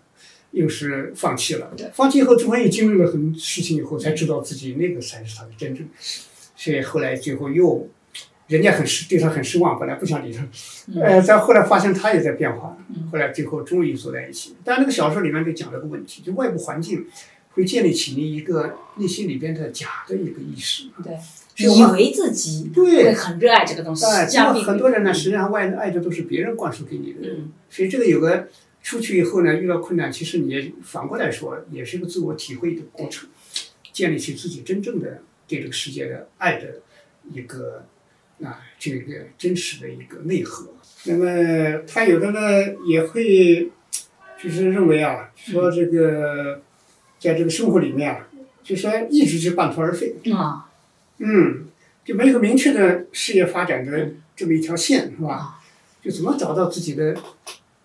硬是放弃了。放弃以后，终于经历了很多事情以后，才知道自己那个才是他的真正。所以后来最后又。人家很失，对他很失望，本来不想理他，呃，再后来发现他也在变化，后来最后终于坐在一起。但那个小说里面就讲了个问题，就外部环境会建立起你一个内心里边的假的一个意识，
对，以为自己
对
很热爱这个东西，
这样很多人呢，实际上外爱的都是别人灌输给你的，所以这个有个出去以后呢，遇到困难，其实你也反过来说，也是一个自我体会的过程，建立起自己真正的对这个世界的爱的一个。啊，这个真实的一个内核。那么他有的呢也会，就是认为啊，说这个，在这个生活里面啊，就说一直是半途而废。
啊。
嗯，就没有个明确的事业发展的这么一条线，是吧？就怎么找到自己的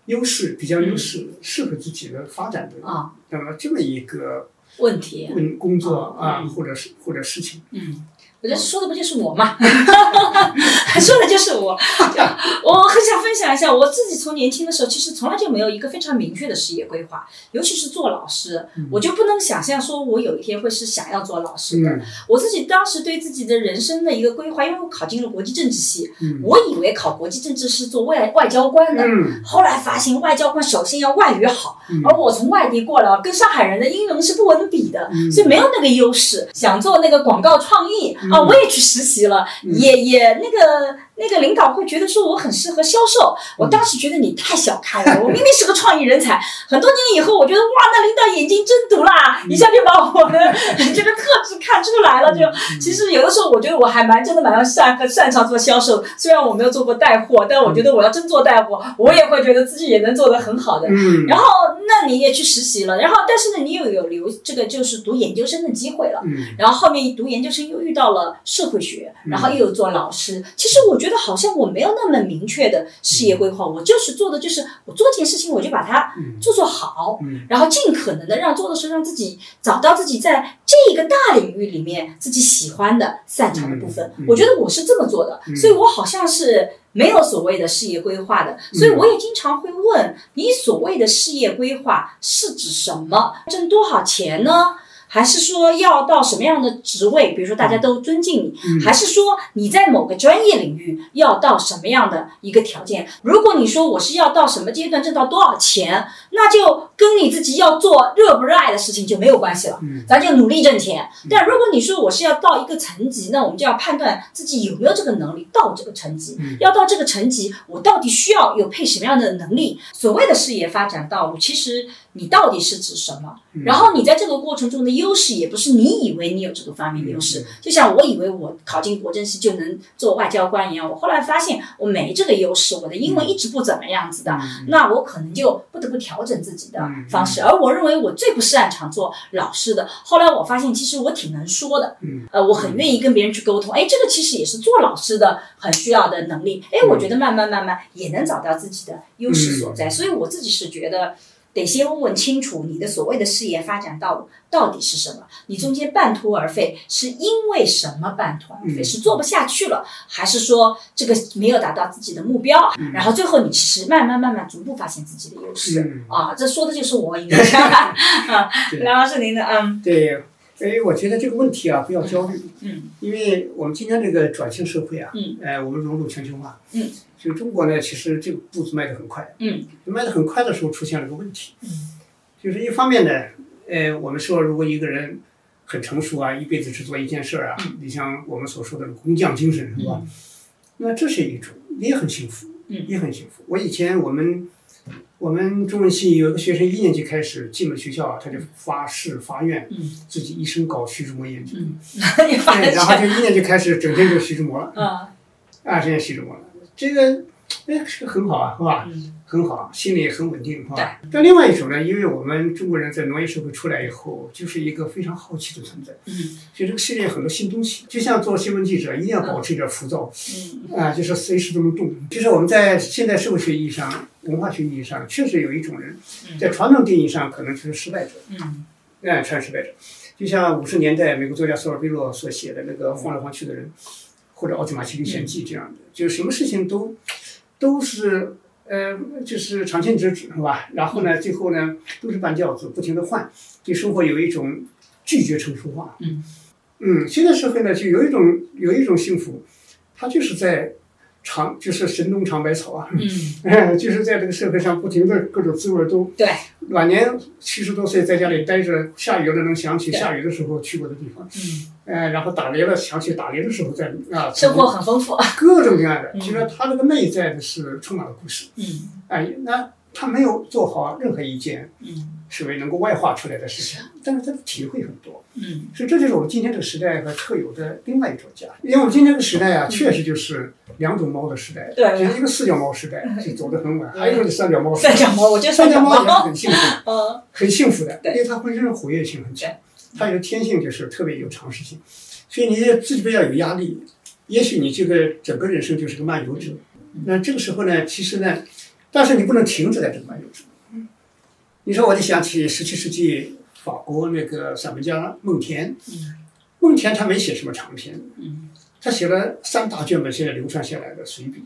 优势，比较优势，适合自己的发展的啊，那么这么一个
问题，
问工作啊，或者是或者事情。
嗯。我觉得说的不就是我吗？说的就是我。我很想分享一下，我自己从年轻的时候，其实从来就没有一个非常明确的事业规划，尤其是做老师，我就不能想象说我有一天会是想要做老师的。我自己当时对自己的人生的一个规划，因为我考进了国际政治系，我以为考国际政治是做外外交官的，后来发现外交官首先要外语好，而我从外地过来，跟上海人的英文是不能比的，所以没有那个优势。想做那个广告创意。啊，我也去实习了，也也那个。那个领导会觉得说我很适合销售，我当时觉得你太小看了，我明明是个创意人才。很多年以后，我觉得哇，那领导眼睛真毒啦，一下就把我的这个特质看出来了。就其实有的时候，我觉得我还蛮真的蛮要擅擅长做销售，虽然我没有做过带货，但我觉得我要真做带货，我也会觉得自己也能做得很好的。嗯。然后，那你也去实习了，然后但是呢，你又有留这个就是读研究生的机会了。嗯。然后后面读研究生又遇到了社会学，然后又有做老师。其实我觉得。觉得好像我没有那么明确的事业规划，我就是做的就是我做这件事情，我就把它做做好，然后尽可能的让做的时候让自己找到自己在这一个大领域里面自己喜欢的擅长的部分。我觉得我是这么做的，所以我好像是没有所谓的事业规划的，所以我也经常会问你所谓的事业规划是指什么？挣多少钱呢？还是说要到什么样的职位？比如说大家都尊敬你，还是说你在某个专业领域要到什么样的一个条件？如果你说我是要到什么阶段挣到多少钱，那就跟你自己要做热不热爱的事情就没有关系了。咱就努力挣钱。但如果你说我是要到一个层级，那我们就要判断自己有没有这个能力到这个层级。要到这个层级，我到底需要有配什么样的能力？所谓的事业发展道路，其实。你到底是指什么？然后你在这个过程中的优势，也不是你以为你有这个方面的优势。就像我以为我考进国政系就能做外交官一样，我后来发现我没这个优势，我的英文一直不怎么样子的，那我可能就不得不调整自己的方式。而我认为我最不擅长做老师的，后来我发现其实我挺能说的，呃，我很愿意跟别人去沟通。哎，这个其实也是做老师的很需要的能力。哎，我觉得慢慢慢慢也能找到自己的优势所在。所以我自己是觉得。得先问问清楚你的所谓的事业发展道路到底是什么？你中间半途而废是因为什么半途而废？是做不下去了，还是说这个没有达到自己的目标？然后最后你其实慢慢慢慢逐步发现自己的优势啊！这说的就是我应该 啊，梁老师您的嗯
对。哎，我觉得这个问题啊，不要焦虑。嗯，因为我们今天这个转型社会啊，嗯，哎，我们融入全球化，嗯，就中国呢，其实这个步子迈得很快，嗯，迈得很快的时候出现了个问题，嗯，就是一方面呢，呃，我们说如果一个人很成熟啊，一辈子只做一件事儿啊，你像我们所说的工匠精神是吧？那这是一种，也很幸福，嗯，也很幸福。我以前我们。我们中文系有一个学生，一年级开始进了学校，他就发誓发愿，自己一生搞徐志摩研究，然后就一年级开始整天就徐志摩了，啊，整天徐志摩了，这个。哎，是很好啊，是吧？很好，心里很稳定，是吧？但另外一种呢，因为我们中国人在农业社会出来以后，就是一个非常好奇的存在。嗯。所以这个世界很多新东西，就像做新闻记者，一定要保持一点浮躁。嗯。啊，就是随时都能动。就是我们在现代社会学意义上、文化学意义上，确实有一种人，在传统定义上可能就是失败者。嗯。哎，全失败者。就像五十年代美国作家索尔贝洛所写的那个《晃来晃去的人》，或者《奥特马奇历险记》这样的，就是什么事情都。都是呃，就是长青直指是吧？然后呢，最后呢，都是半吊子，不停的换，对生活有一种拒绝成熟化。嗯嗯，现在社会呢，就有一种有一种幸福，它就是在。尝就是神农尝百草啊，嗯，就是在这个社会上不停的各种滋味都
对。
晚年七十多岁在家里待着，下雨了能想起下雨的时候去过的地方，嗯，哎，然后打雷了想起打雷的时候在啊，
生活很丰富，
各种各样的，其实他这个内在的是充满了故事，嗯，哎，那他没有做好任何一件，嗯。是为能够外化出来的事情，但是他的体会很多，嗯，所以这就是我们今天这个时代和特有的另外一种价值。因为我们今天这个时代啊，确实就是两种猫的时代，
对，
就是一个四脚猫时代，就走得很晚，还有一个是
三
脚猫。
三脚猫，我觉得
三
脚猫
也是很幸福，嗯，很幸福的，因为它浑身活跃性很强，它有天性就是特别有常识性，所以你自己不要有压力。也许你这个整个人生就是个漫游者，那这个时候呢，其实呢，但是你不能停止在这个漫游者。你说，我就想起十七世纪法国那个散文家孟田。孟田他没写什么长篇，他写了三大卷本，现在流传下来的随笔。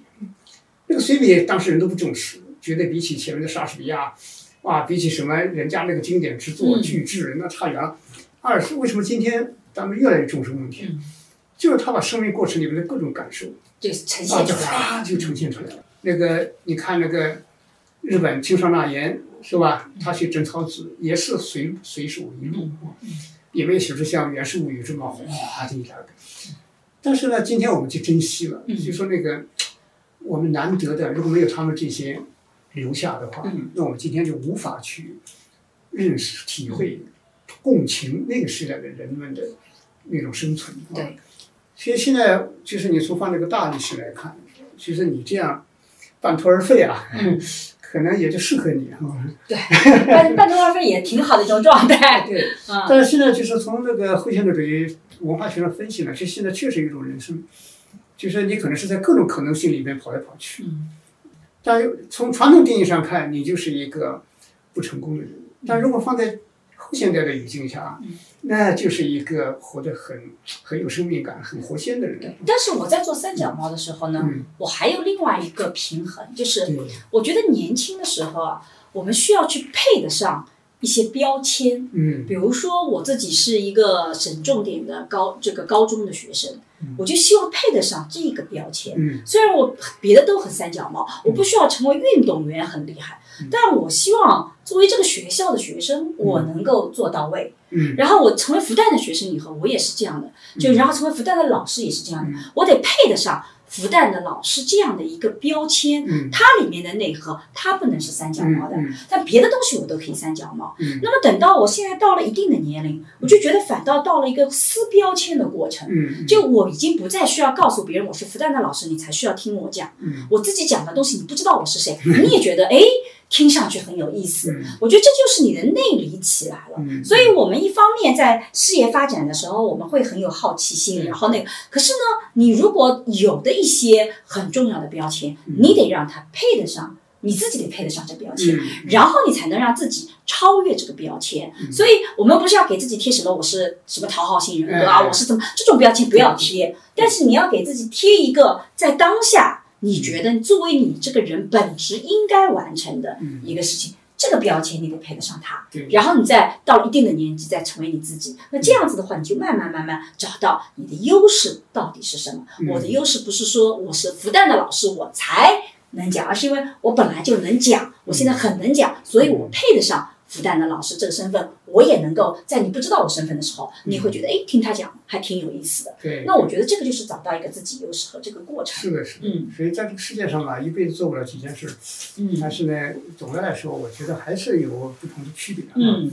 那个随笔当时人都不重视，觉得比起前面的莎士比亚，哇，比起什么人家那个经典之作巨制，那差远了。二是为什么今天咱们越来越重视孟田？就是他把生命过程里面的各种感受，
就呈现出
来，就呈现出来了。那个你看那个日本青山那言。是吧？他去贞操子也是随随手一录，也没有写出像《源氏物语》这么哗的一下的。但是呢，今天我们就珍惜了，就说那个我们难得的，如果没有他们这些留下的话，那我们今天就无法去认识、体会、共情那个时代的人们的那种生存。
对。
所以现在就是你从放这个大历史来看，其实你这样半途而废啊。可能也就适合你，
对，半半途而废也挺好的一种状态。
对，但是现在就是从那个后现代主义文化学上分析呢，这现在确实一种人生，就是你可能是在各种可能性里面跑来跑去。嗯。但从传统定义上看，你就是一个不成功的人。但如果放在后现在的语境下，那就是一个活得很很有生命感、很活鲜的人。
但是我在做三脚猫的时候呢，我还有另外一个平衡，就是我觉得年轻的时候啊，我们需要去配得上一些标签。嗯，比如说我自己是一个省重点的高这个高中的学生，我就希望配得上这个标签。嗯，虽然我别的都很三脚猫，我不需要成为运动员很厉害。但我希望作为这个学校的学生，我能够做到位。嗯，然后我成为复旦的学生以后，我也是这样的。就然后成为复旦的老师也是这样的，我得配得上复旦的老师这样的一个标签。嗯，它里面的内核，它不能是三脚猫的，但别的东西我都可以三脚猫。嗯，那么等到我现在到了一定的年龄，我就觉得反倒到了一个撕标签的过程。嗯，就我已经不再需要告诉别人我是复旦的老师，你才需要听我讲。嗯，我自己讲的东西你不知道我是谁，你也觉得哎。听上去很有意思，我觉得这就是你的内里起来了。所以，我们一方面在事业发展的时候，我们会很有好奇心，然后那个。可是呢，你如果有的一些很重要的标签，你得让它配得上你自己得配得上这标签，然后你才能让自己超越这个标签。所以，我们不是要给自己贴什么我是什么讨好型人格啊，我是怎么这种标签不要贴。但是你要给自己贴一个在当下你觉得作为你这个人本质应该完成的一个事情，这个标签你得配得上它。然后你再到了一定的年纪再成为你自己，那这样子的话，你就慢慢慢慢找到你的优势到底是什么。我的优势不是说我是复旦的老师我才。能讲，而是因为我本来就能讲，我现在很能讲，所以我配得上复旦的老师这个身份。我也能够在你不知道我身份的时候，你会觉得哎，听他讲还挺有意思的。
对，
那我觉得这个就是找到一个自己优势和这个过程。
是的，是的。嗯，所以在这个世界上吧，一辈子做不了几件事。嗯。但是呢，总的来说，我觉得还是有不同的区别。嗯。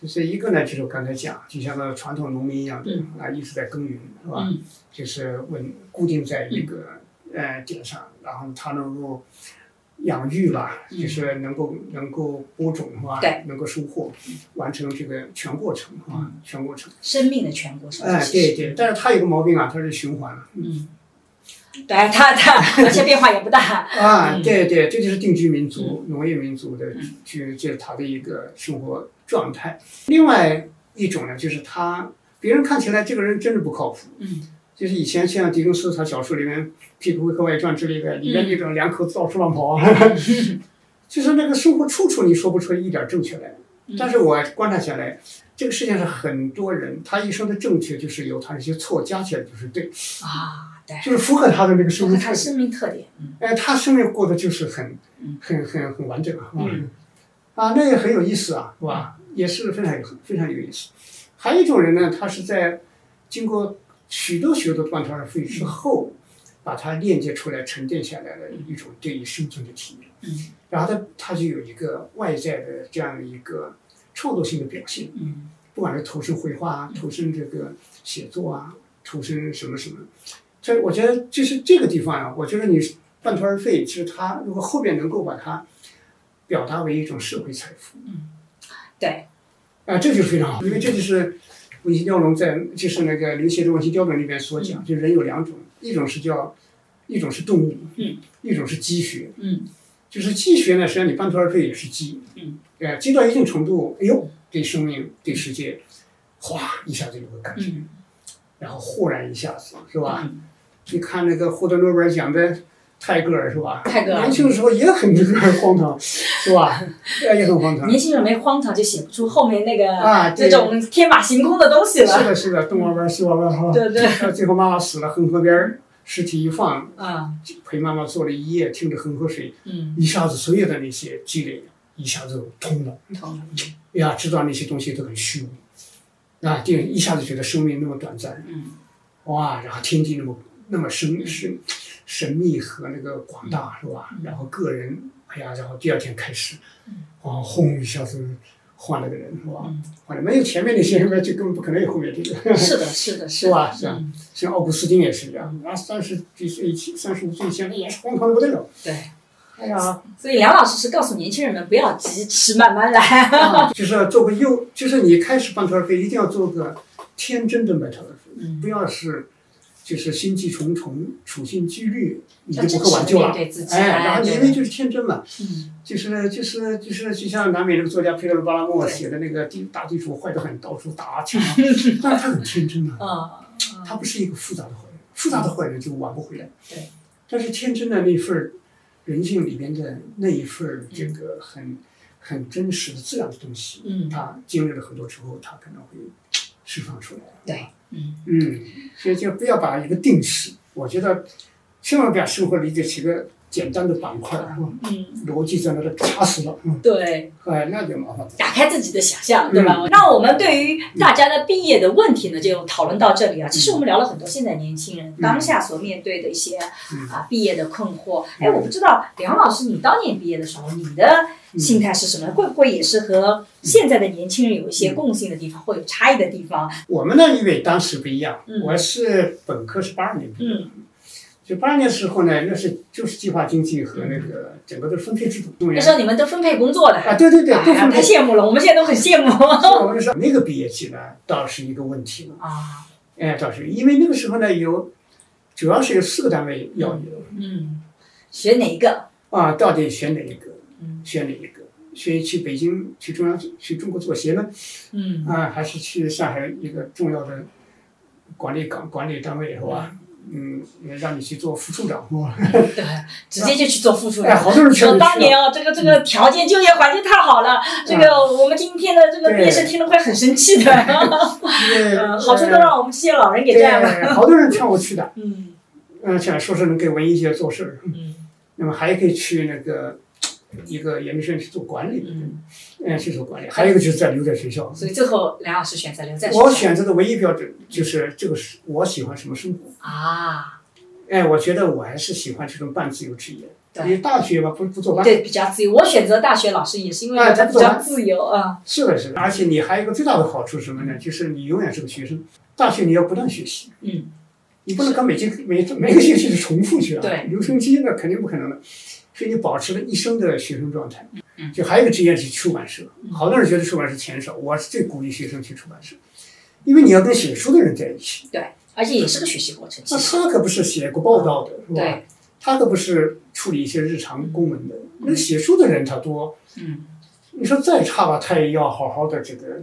就是一个呢，就是我刚才讲，就像个传统农民一样的啊，一直在耕耘，是吧？嗯。就是稳固定在一个呃点上，然后他能够。养育吧，就是能够能够播种是吧？
对，
能够收获，完成这个全过程啊，全过程。
生命的全过程。
哎，对对，但是它有个毛病啊，它是循环
嗯。对，它它而且变化也不大。
啊，对对，这就是定居民族、农业民族的，就就是他的一个生活状态。另外一种呢，就是他别人看起来这个人真的不靠谱。嗯。就是以前像狄更斯他小说里面《皮克威克外传》之类的，里面那种两口子到处乱跑，就是那个生活处处你说不出一点正确来。但是我观察下来，这个世界上很多人，他一生的正确就是由他那些错加起来就是对
啊，对，
就是符合他的那个生命
他生命特点。
哎，他生命过得就是很很很很完整啊，啊，那也很有意思啊，是吧？也是非常有非常有意思。还有一种人呢，他是在经过。许多许多断头而废之后，把它链接出来、沉淀下来的一种对于生存的体验。嗯，然后它它就有一个外在的这样的一个创作性的表现。嗯，不管是投身绘画啊，投身这个写作啊，投身什么什么，这我觉得就是这个地方啊，我觉得你半途而废，其实它如果后边能够把它表达为一种社会财富。
嗯，对，
啊，这就非常好，因为这就是。文心雕龙在就是那个刘勰的文心雕龙里面所讲，就人有两种，一种是叫，一种是动物，嗯，一种是积学，嗯，就是积学呢，实际上你半途而废也是积，嗯，哎，积到一定程度，哎呦，对生命对世界，哗一下子有个感觉，然后豁然一下子是吧？你看那个获得诺贝尔奖的。泰戈尔是吧？
泰戈尔
年轻的时候也很这个荒唐，是吧？也很荒唐。
年轻人没荒唐，就写不出后面那个啊这种天马行空的东西了。
是的，是的，东玩玩西玩玩哈。
对对。
最后妈妈死了，恒河边尸体一放，啊，陪妈妈坐了一夜，听着恒河水，嗯，一下子所有的那些积累一下子通了。
通了。
呀，知道那些东西都很虚无，啊，就一下子觉得生命那么短暂，嗯，哇，然后天地那么那么深深。神秘和那个广大是吧？然后个人，哎呀，然后第二天开始，啊，轰一下子换了个人是吧？换了没有前面那些人，就根本不可能有后面这
个。是的，是的，
是 吧？是啊，像奥古斯丁也是一样，啊，三十几岁、三十五岁以前，那也是荒唐的不得了。
对。
哎呀。
所以梁老师是告诉年轻人们不要急，吃慢慢来。
就是做个幼，就是你开始半途而废，一定要做个天真的半途而废，不要是。就是心计重重，处心积虑，你就不可挽救了。哎，然后因为就是天真嘛，就是就是就是就像南美那个作家佩德罗巴拉莫写的那个地大地主坏得很，到处打 抢，但是他很天真啊，他不是一个复杂的坏人，复杂的坏人就挽不回来。
对，
但是天真的那份人性里边的那一份这个很很真实的自然的东西，嗯他经历了很多之后，他可能会释放出来。
对。
嗯，所以就不要把一个定式，我觉得千万不要生活理解起个简单的板块，嗯，逻辑在那里卡死了，嗯，
对，
哎，那就麻烦。
打开自己的想象，对吧？那我们对于大家的毕业的问题呢，就讨论到这里啊。其实我们聊了很多现在年轻人当下所面对的一些啊毕业的困惑。哎，我不知道梁老师，你当年毕业的时候，你的。心态是什么？会不会也是和现在的年轻人有一些共性的地方，会有差异的地方？
我们呢，因为当时不一样，我是本科是八二年毕业，就八二年时候呢，那是就是计划经济和那个整个的分配制度。
那时候你们都分配工作的
啊？对对对，
太羡慕了，我们现在都很羡慕。
我就说那个毕业季呢，倒是一个问题了啊。哎，倒是因为那个时候呢，有主要是有四个单位要你，
嗯，选哪一个？
啊，到底选哪一个？嗯选哪一个？选去北京、去中央、去中国作协呢？
嗯
啊，还是去上海一个重要的管理岗、管理单位是吧？嗯，让你去做副处长？
对，直接就去做副处长。
哎，好多人
说当年啊，这个这个条件、就业环境太好了，这个我们今天的这个毕业生听了会很生气的。嗯，好处都让我们这些老人给占了。
好多人劝我去的。
嗯。
嗯，想说是能给文艺界做事儿。
嗯。
那么还可以去那个。一个研究生去做管理，嗯，去做管理，还有一个就是在留在学校。
所以最后梁老师选择留在。
我选择的唯一标准就是这个是我喜欢什么生活
啊？
哎，我觉得我还是喜欢这种半自由职业。你大学吧，不不做班。
对，比较自由。我选择大学老师也是因为它比较自由啊。
是的，是的。而且你还有一个最大的好处是什么呢？就是你永远是个学生。大学你要不断学习。
嗯。
你不能跟每节每每个学期的重复去啊。
对。
留声机那肯定不可能的。所以你保持了一生的学生状态，
嗯，
就还有一个职业是出版社，好多人觉得出版社钱少，我是最鼓励学生去出版社，因为你要跟写书的人在一起，
对，而且也是个学习过程。
那他可不是写过报道的，是
吧？
他可不是处理一些日常公文的，那写书的人他多，
嗯，
你说再差吧，他也要好好的这个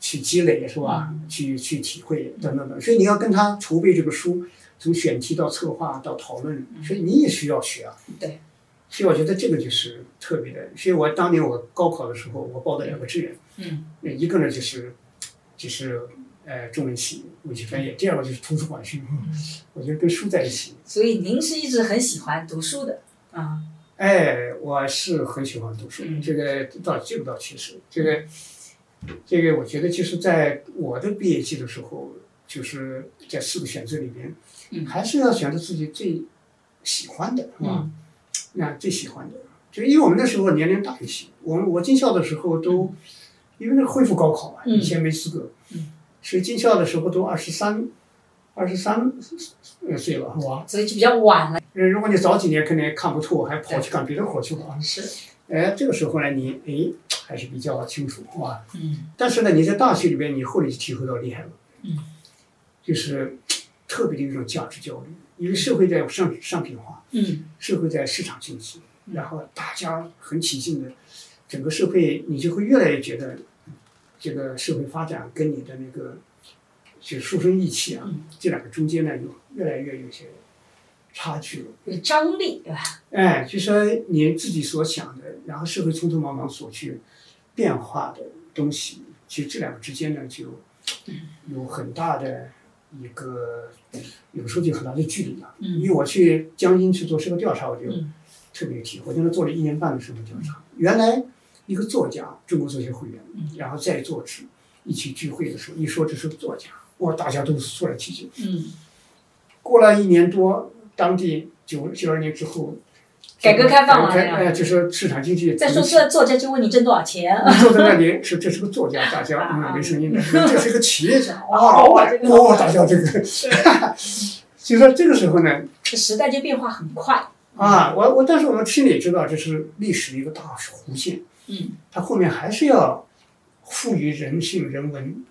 去积累，是吧？去去体会等等等，所以你要跟他筹备这个书，从选题到策划到讨论，所以你也需要学啊，
对。
所以我觉得这个就是特别的。所以我当年我高考的时候，我报的两个志愿，
嗯，
一个呢就是，就是呃中文系文学专业，第二个就是图书馆学，我觉得跟书在一起。
所以您是一直很喜欢读书的啊？
哎，我是很喜欢读书，这个倒这个倒确实，这个这个我觉得就是在我的毕业季的时候，就是在四个选择里面，还是要选择自己最喜欢的，是吧？那最喜欢的，就因为我们那时候年龄大一些，我们我进校的时候都，因为那恢复高考嘛，以前没资格，所以进校的时候都二十三，二十三岁了，是吧？
所以就比较晚了。
如果你早几年肯定看不透，还跑去干别的活去了。
是。
哎，这个时候呢，你哎还是比较清楚，是吧？
嗯。
但是呢，你在大学里边，你后来就体会到厉害了。
嗯。
就是特别的一种价值焦虑。因为社会在商商品化，
嗯，
社会在市场经济，然后大家很起劲的，整个社会你就会越来越觉得，这个社会发展跟你的那个，就书生意气啊，这两个中间呢有越来越有些差距了。
有张力，对吧？
哎，就说你自己所想的，然后社会匆匆忙忙所去变化的东西，其实这两个之间呢就有很大的。一个有时候就很大的距离了，因为我去江阴去做社会调查，我就特别有体会。我在那做了一年半的社会调查。原来一个作家，中国作协会员，然后在座时一起聚会的时候，一说这是个作家，哇，大家都肃然起敬。
嗯。
过了一年多，当地九九二年之后。
改革开放了，
哎，就是市场经济。
再说这作家就问你挣多少钱？
坐在那里是这是个作家，大家 嗯没声音的。这是个企业家，哇，老板，哇，大家这个，就说这个时候呢，
时代就变化很快。
啊，我我但是我们心里知道这是历史的一个大弧线。
嗯。
它后面还是要赋予人性、人文。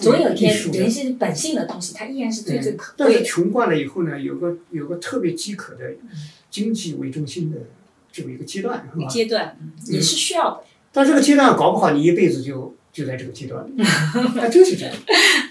总有一天，人性本性的东西，它依然是最最可贵
但是穷惯了以后呢，有个有个特别饥渴的。经济为中心的这么一个阶段，是吧？
阶段也是需要的。
但这个阶段搞不好，你一辈子就就在这个阶段里，那就是这样。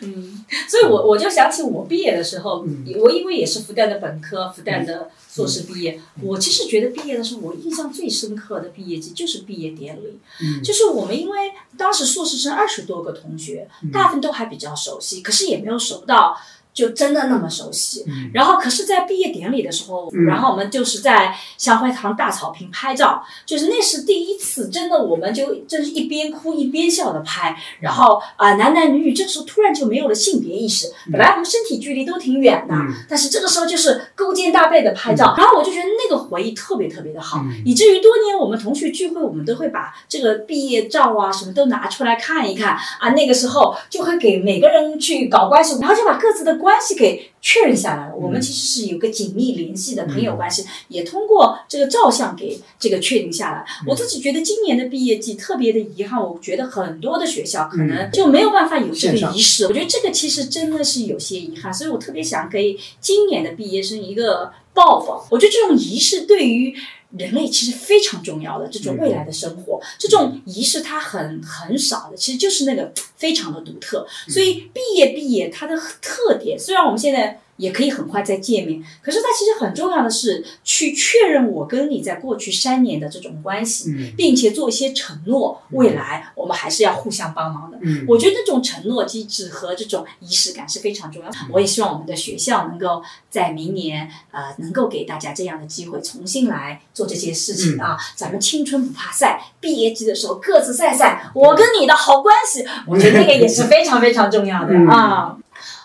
嗯，所以我我就想起我毕业的时候，我因为也是复旦的本科，复旦的硕士毕业，我其实觉得毕业的时候，我印象最深刻的毕业季就是毕业典礼。
嗯，
就是我们因为当时硕士生二十多个同学，大部分都还比较熟悉，可是也没有熟到。就真的那么熟悉，然后可是，在毕业典礼的时候，然后我们就是在香槐堂大草坪拍照，就是那是第一次，真的，我们就真是一边哭一边笑的拍，然后啊，男男女女，这个时候突然就没有了性别意识，本来我们身体距离都挺远的，但是这个时候就是勾肩搭背的拍照，然后我就觉得那个回忆特别特别的好，以至于多年我们同学聚会，我们都会把这个毕业照啊什么都拿出来看一看啊，那个时候就会给每个人去搞关系，然后就把各自的。关系给确认下来了，我们其实是有个紧密联系的朋友关系，也通过这个照相给这个确定下来。我自己觉得今年的毕业季特别的遗憾，我觉得很多的学校可能就没有办法有这个仪式。我觉得这个其实真的是有些遗憾，所以我特别想给今年的毕业生一个抱抱。我觉得这种仪式对于人类其实非常重要的这种未来的生活，这种仪式它很很少的，其实就是那个非常的独特。所以毕业毕业它的特点，虽然我们现在。也可以很快再见面，可是它其实很重要的是去确认我跟你在过去三年的这种关系，并且做一些承诺，未来我们还是要互相帮忙的。我觉得这种承诺机制和这种仪式感是非常重要。我也希望我们的学校能够在明年呃能够给大家这样的机会，重新来做这些事情啊。咱们青春不怕晒，毕业季的时候各自晒晒，我跟你的好关系，我觉得那个也是非常非常重要的啊。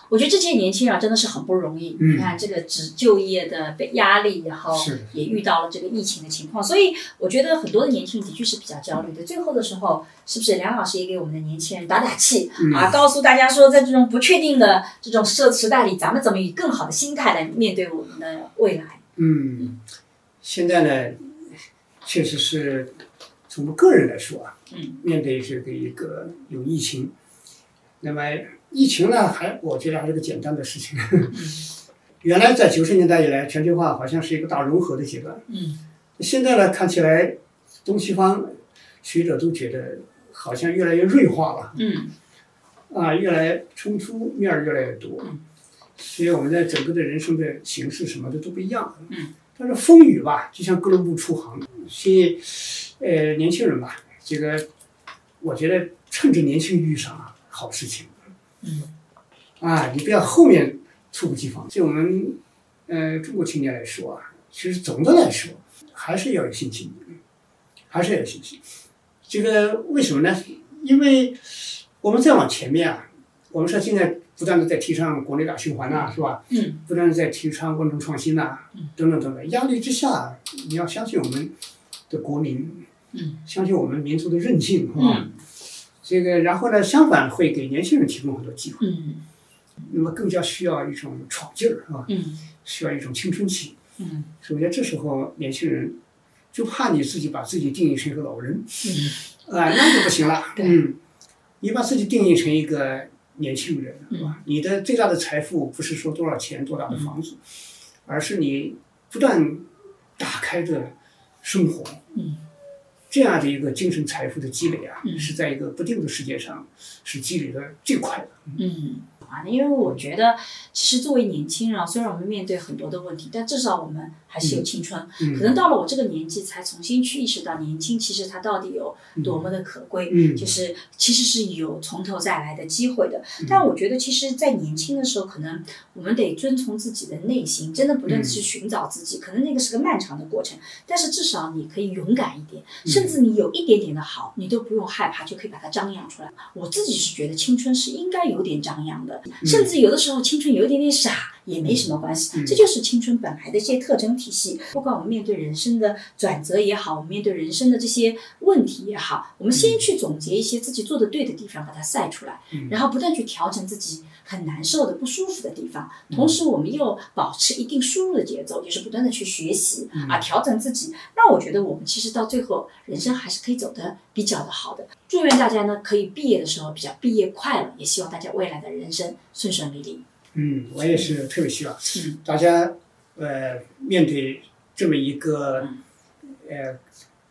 我觉得这些年轻人真的是很不容易。你看，这个只就业的被压力，然后也遇到了这个疫情的情况，所以我觉得很多的年轻人的确是比较焦虑的。最后的时候，是不是梁老师也给我们的年轻人打打气啊？告诉大家说，在这种不确定的这种社时代里，咱们怎么以更好的心态来面对我们的未来？
嗯，现在呢，确实是从我个人来说啊，嗯，面对这个一个有疫情，那么。疫情呢，还我觉得还是个简单的事情。原来在九十年代以来，全球化好像是一个大融合的阶段。嗯。现在呢，看起来东西方学者都觉得好像越来越锐化了。嗯。啊，越来冲突面儿越来越多。嗯。所以我们在整个的人生的形式什么的都不一样。嗯。但是风雨吧，就像哥伦布出航。所以，呃，年轻人吧，这个我觉得趁着年轻遇上啊，好事情。嗯，啊，你不要后面猝不及防。就我们，呃，中国青年来说啊，其实总的来说还是要有信心，还是要有信心。这个为什么呢？因为我们再往前面啊，我们说现在不断的在提倡国内大循环呐，是吧？嗯。不断的在提倡文化创新呐，等等等等。压力之下，你要相信我们的国民，嗯，相信我们民族的韧性，是吧？这个，然后呢？相反，会给年轻人提供很多机会。嗯。那么，更加需要一种闯劲儿，是吧？嗯。需要一种青春期。嗯。首先，这时候年轻人就怕你自己把自己定义成一个老人。嗯。啊，那就不行了。嗯。你把自己定义成一个年轻人，是吧？你的最大的财富不是说多少钱、多大的房子，而是你不断打开的生活。嗯。这样的一个精神财富的积累啊，是在一个不定的世界上是积累的最快的。
嗯。啊，因为我觉得，其实作为年轻人啊，虽然我们面对很多的问题，但至少我们还是有青春。可能到了我这个年纪，才重新去意识到年轻其实它到底有多么的可贵，就是其实是有从头再来的机会的。但我觉得，其实，在年轻的时候，可能我们得遵从自己的内心，真的不断去寻找自己。可能那个是个漫长的过程，但是至少你可以勇敢一点，甚至你有一点点的好，你都不用害怕，就可以把它张扬出来。我自己是觉得青春是应该有点张扬的。甚至有的时候青春有一点点傻也没什么关系，这就是青春本来的一些特征体系。不管我们面对人生的转折也好，我们面对人生的这些问题也好，我们先去总结一些自己做的对的地方，把它晒出来，然后不断去调整自己很难受的、不舒服的地方。同时，我们又保持一定输入的节奏，就是不断的去学习啊，调整自己。那我觉得我们其实到最后，人生还是可以走得比较的好的。祝愿大家呢，可以毕业的时候比较毕业快乐，也希望大家未来的人生顺顺利利。
嗯，我也是特别希望，嗯，大家呃面对这么一个呃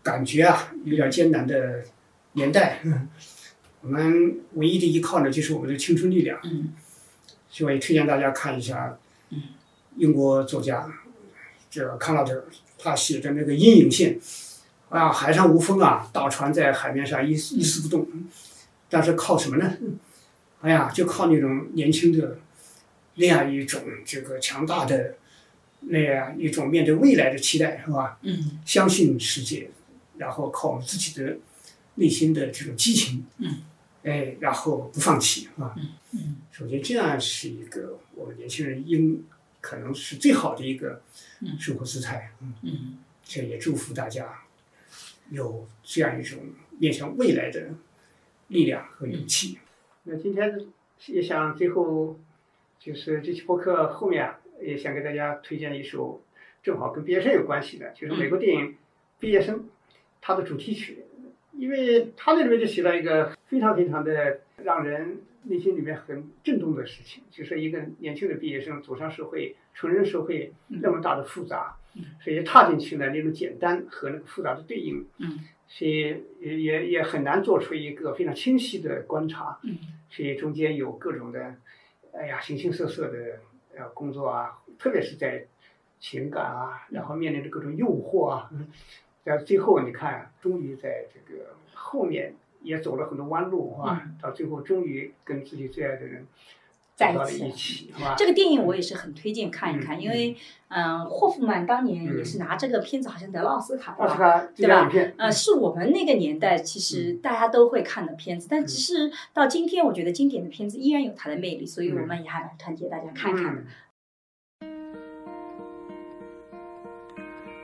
感觉啊有点艰难的年代，我们唯一的依靠呢就是我们的青春力量。嗯，所以推荐大家看一下，嗯，英国作家这个康纳德他写的那个《阴影线》。啊，海上无风啊，大船在海面上一一丝不动，但是靠什么呢？哎呀，就靠那种年轻的那样一种这个强大的那样一种面对未来的期待，是吧？嗯。相信世界，然后靠我们自己的内心的这种激情，嗯。哎，然后不放弃，是吧？嗯嗯。首先，这样是一个我们年轻人应可能是最好的一个生活姿态，嗯嗯。这也祝福大家。有这样一种面向未来的力量和勇气。那今天也想最后，就是这期播客后面也想给大家推荐一首正好跟毕业生有关系的，就是美国电影《毕业生》它的主题曲，因为他那里面就写了一个非常非常的让人内心里面很震动的事情，就是一个年轻的毕业生走上社会，成人社会那么大的复杂。
所以踏进去呢，那种简单和那个复杂的对应，所以也也也很难做出一个非常清晰的观察，所以中间有各种的，哎呀，形形色色的呃工作啊，特别是在情感啊，然后面临着各种诱惑啊，在最后你看，终于在这个后面也走了很多弯路啊，到最后终于跟自己最爱的人。在一起，
这个电影我也是很推荐看一看，因为嗯，霍夫曼当年也是拿这个片子好像得了奥斯卡吧，对吧？呃，是我们那个年代其实大家都会看的片子，但其实到今天，我觉得经典的片子依然有它的魅力，所以我们也还蛮团结大家看看的。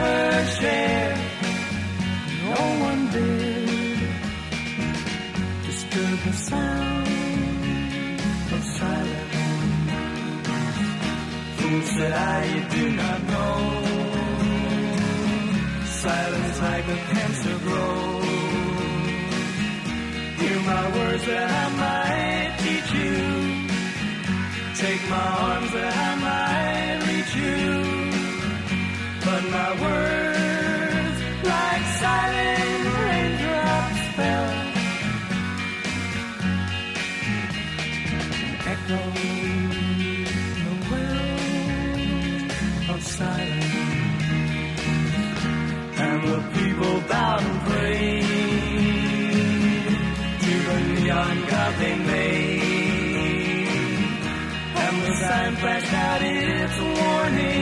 never share. No one did disturb the sound of silence. Fool said I, you do not know. Silence like a cancer grows. Hear my words that I might teach you. Take my arms that I might sign flashed out its warning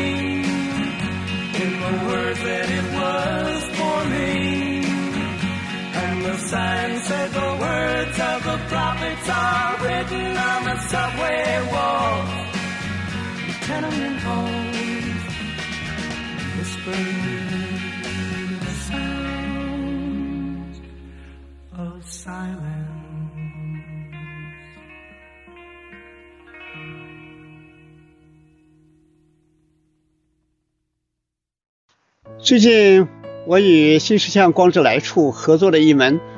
最近我与新石像光之来处合作了一门。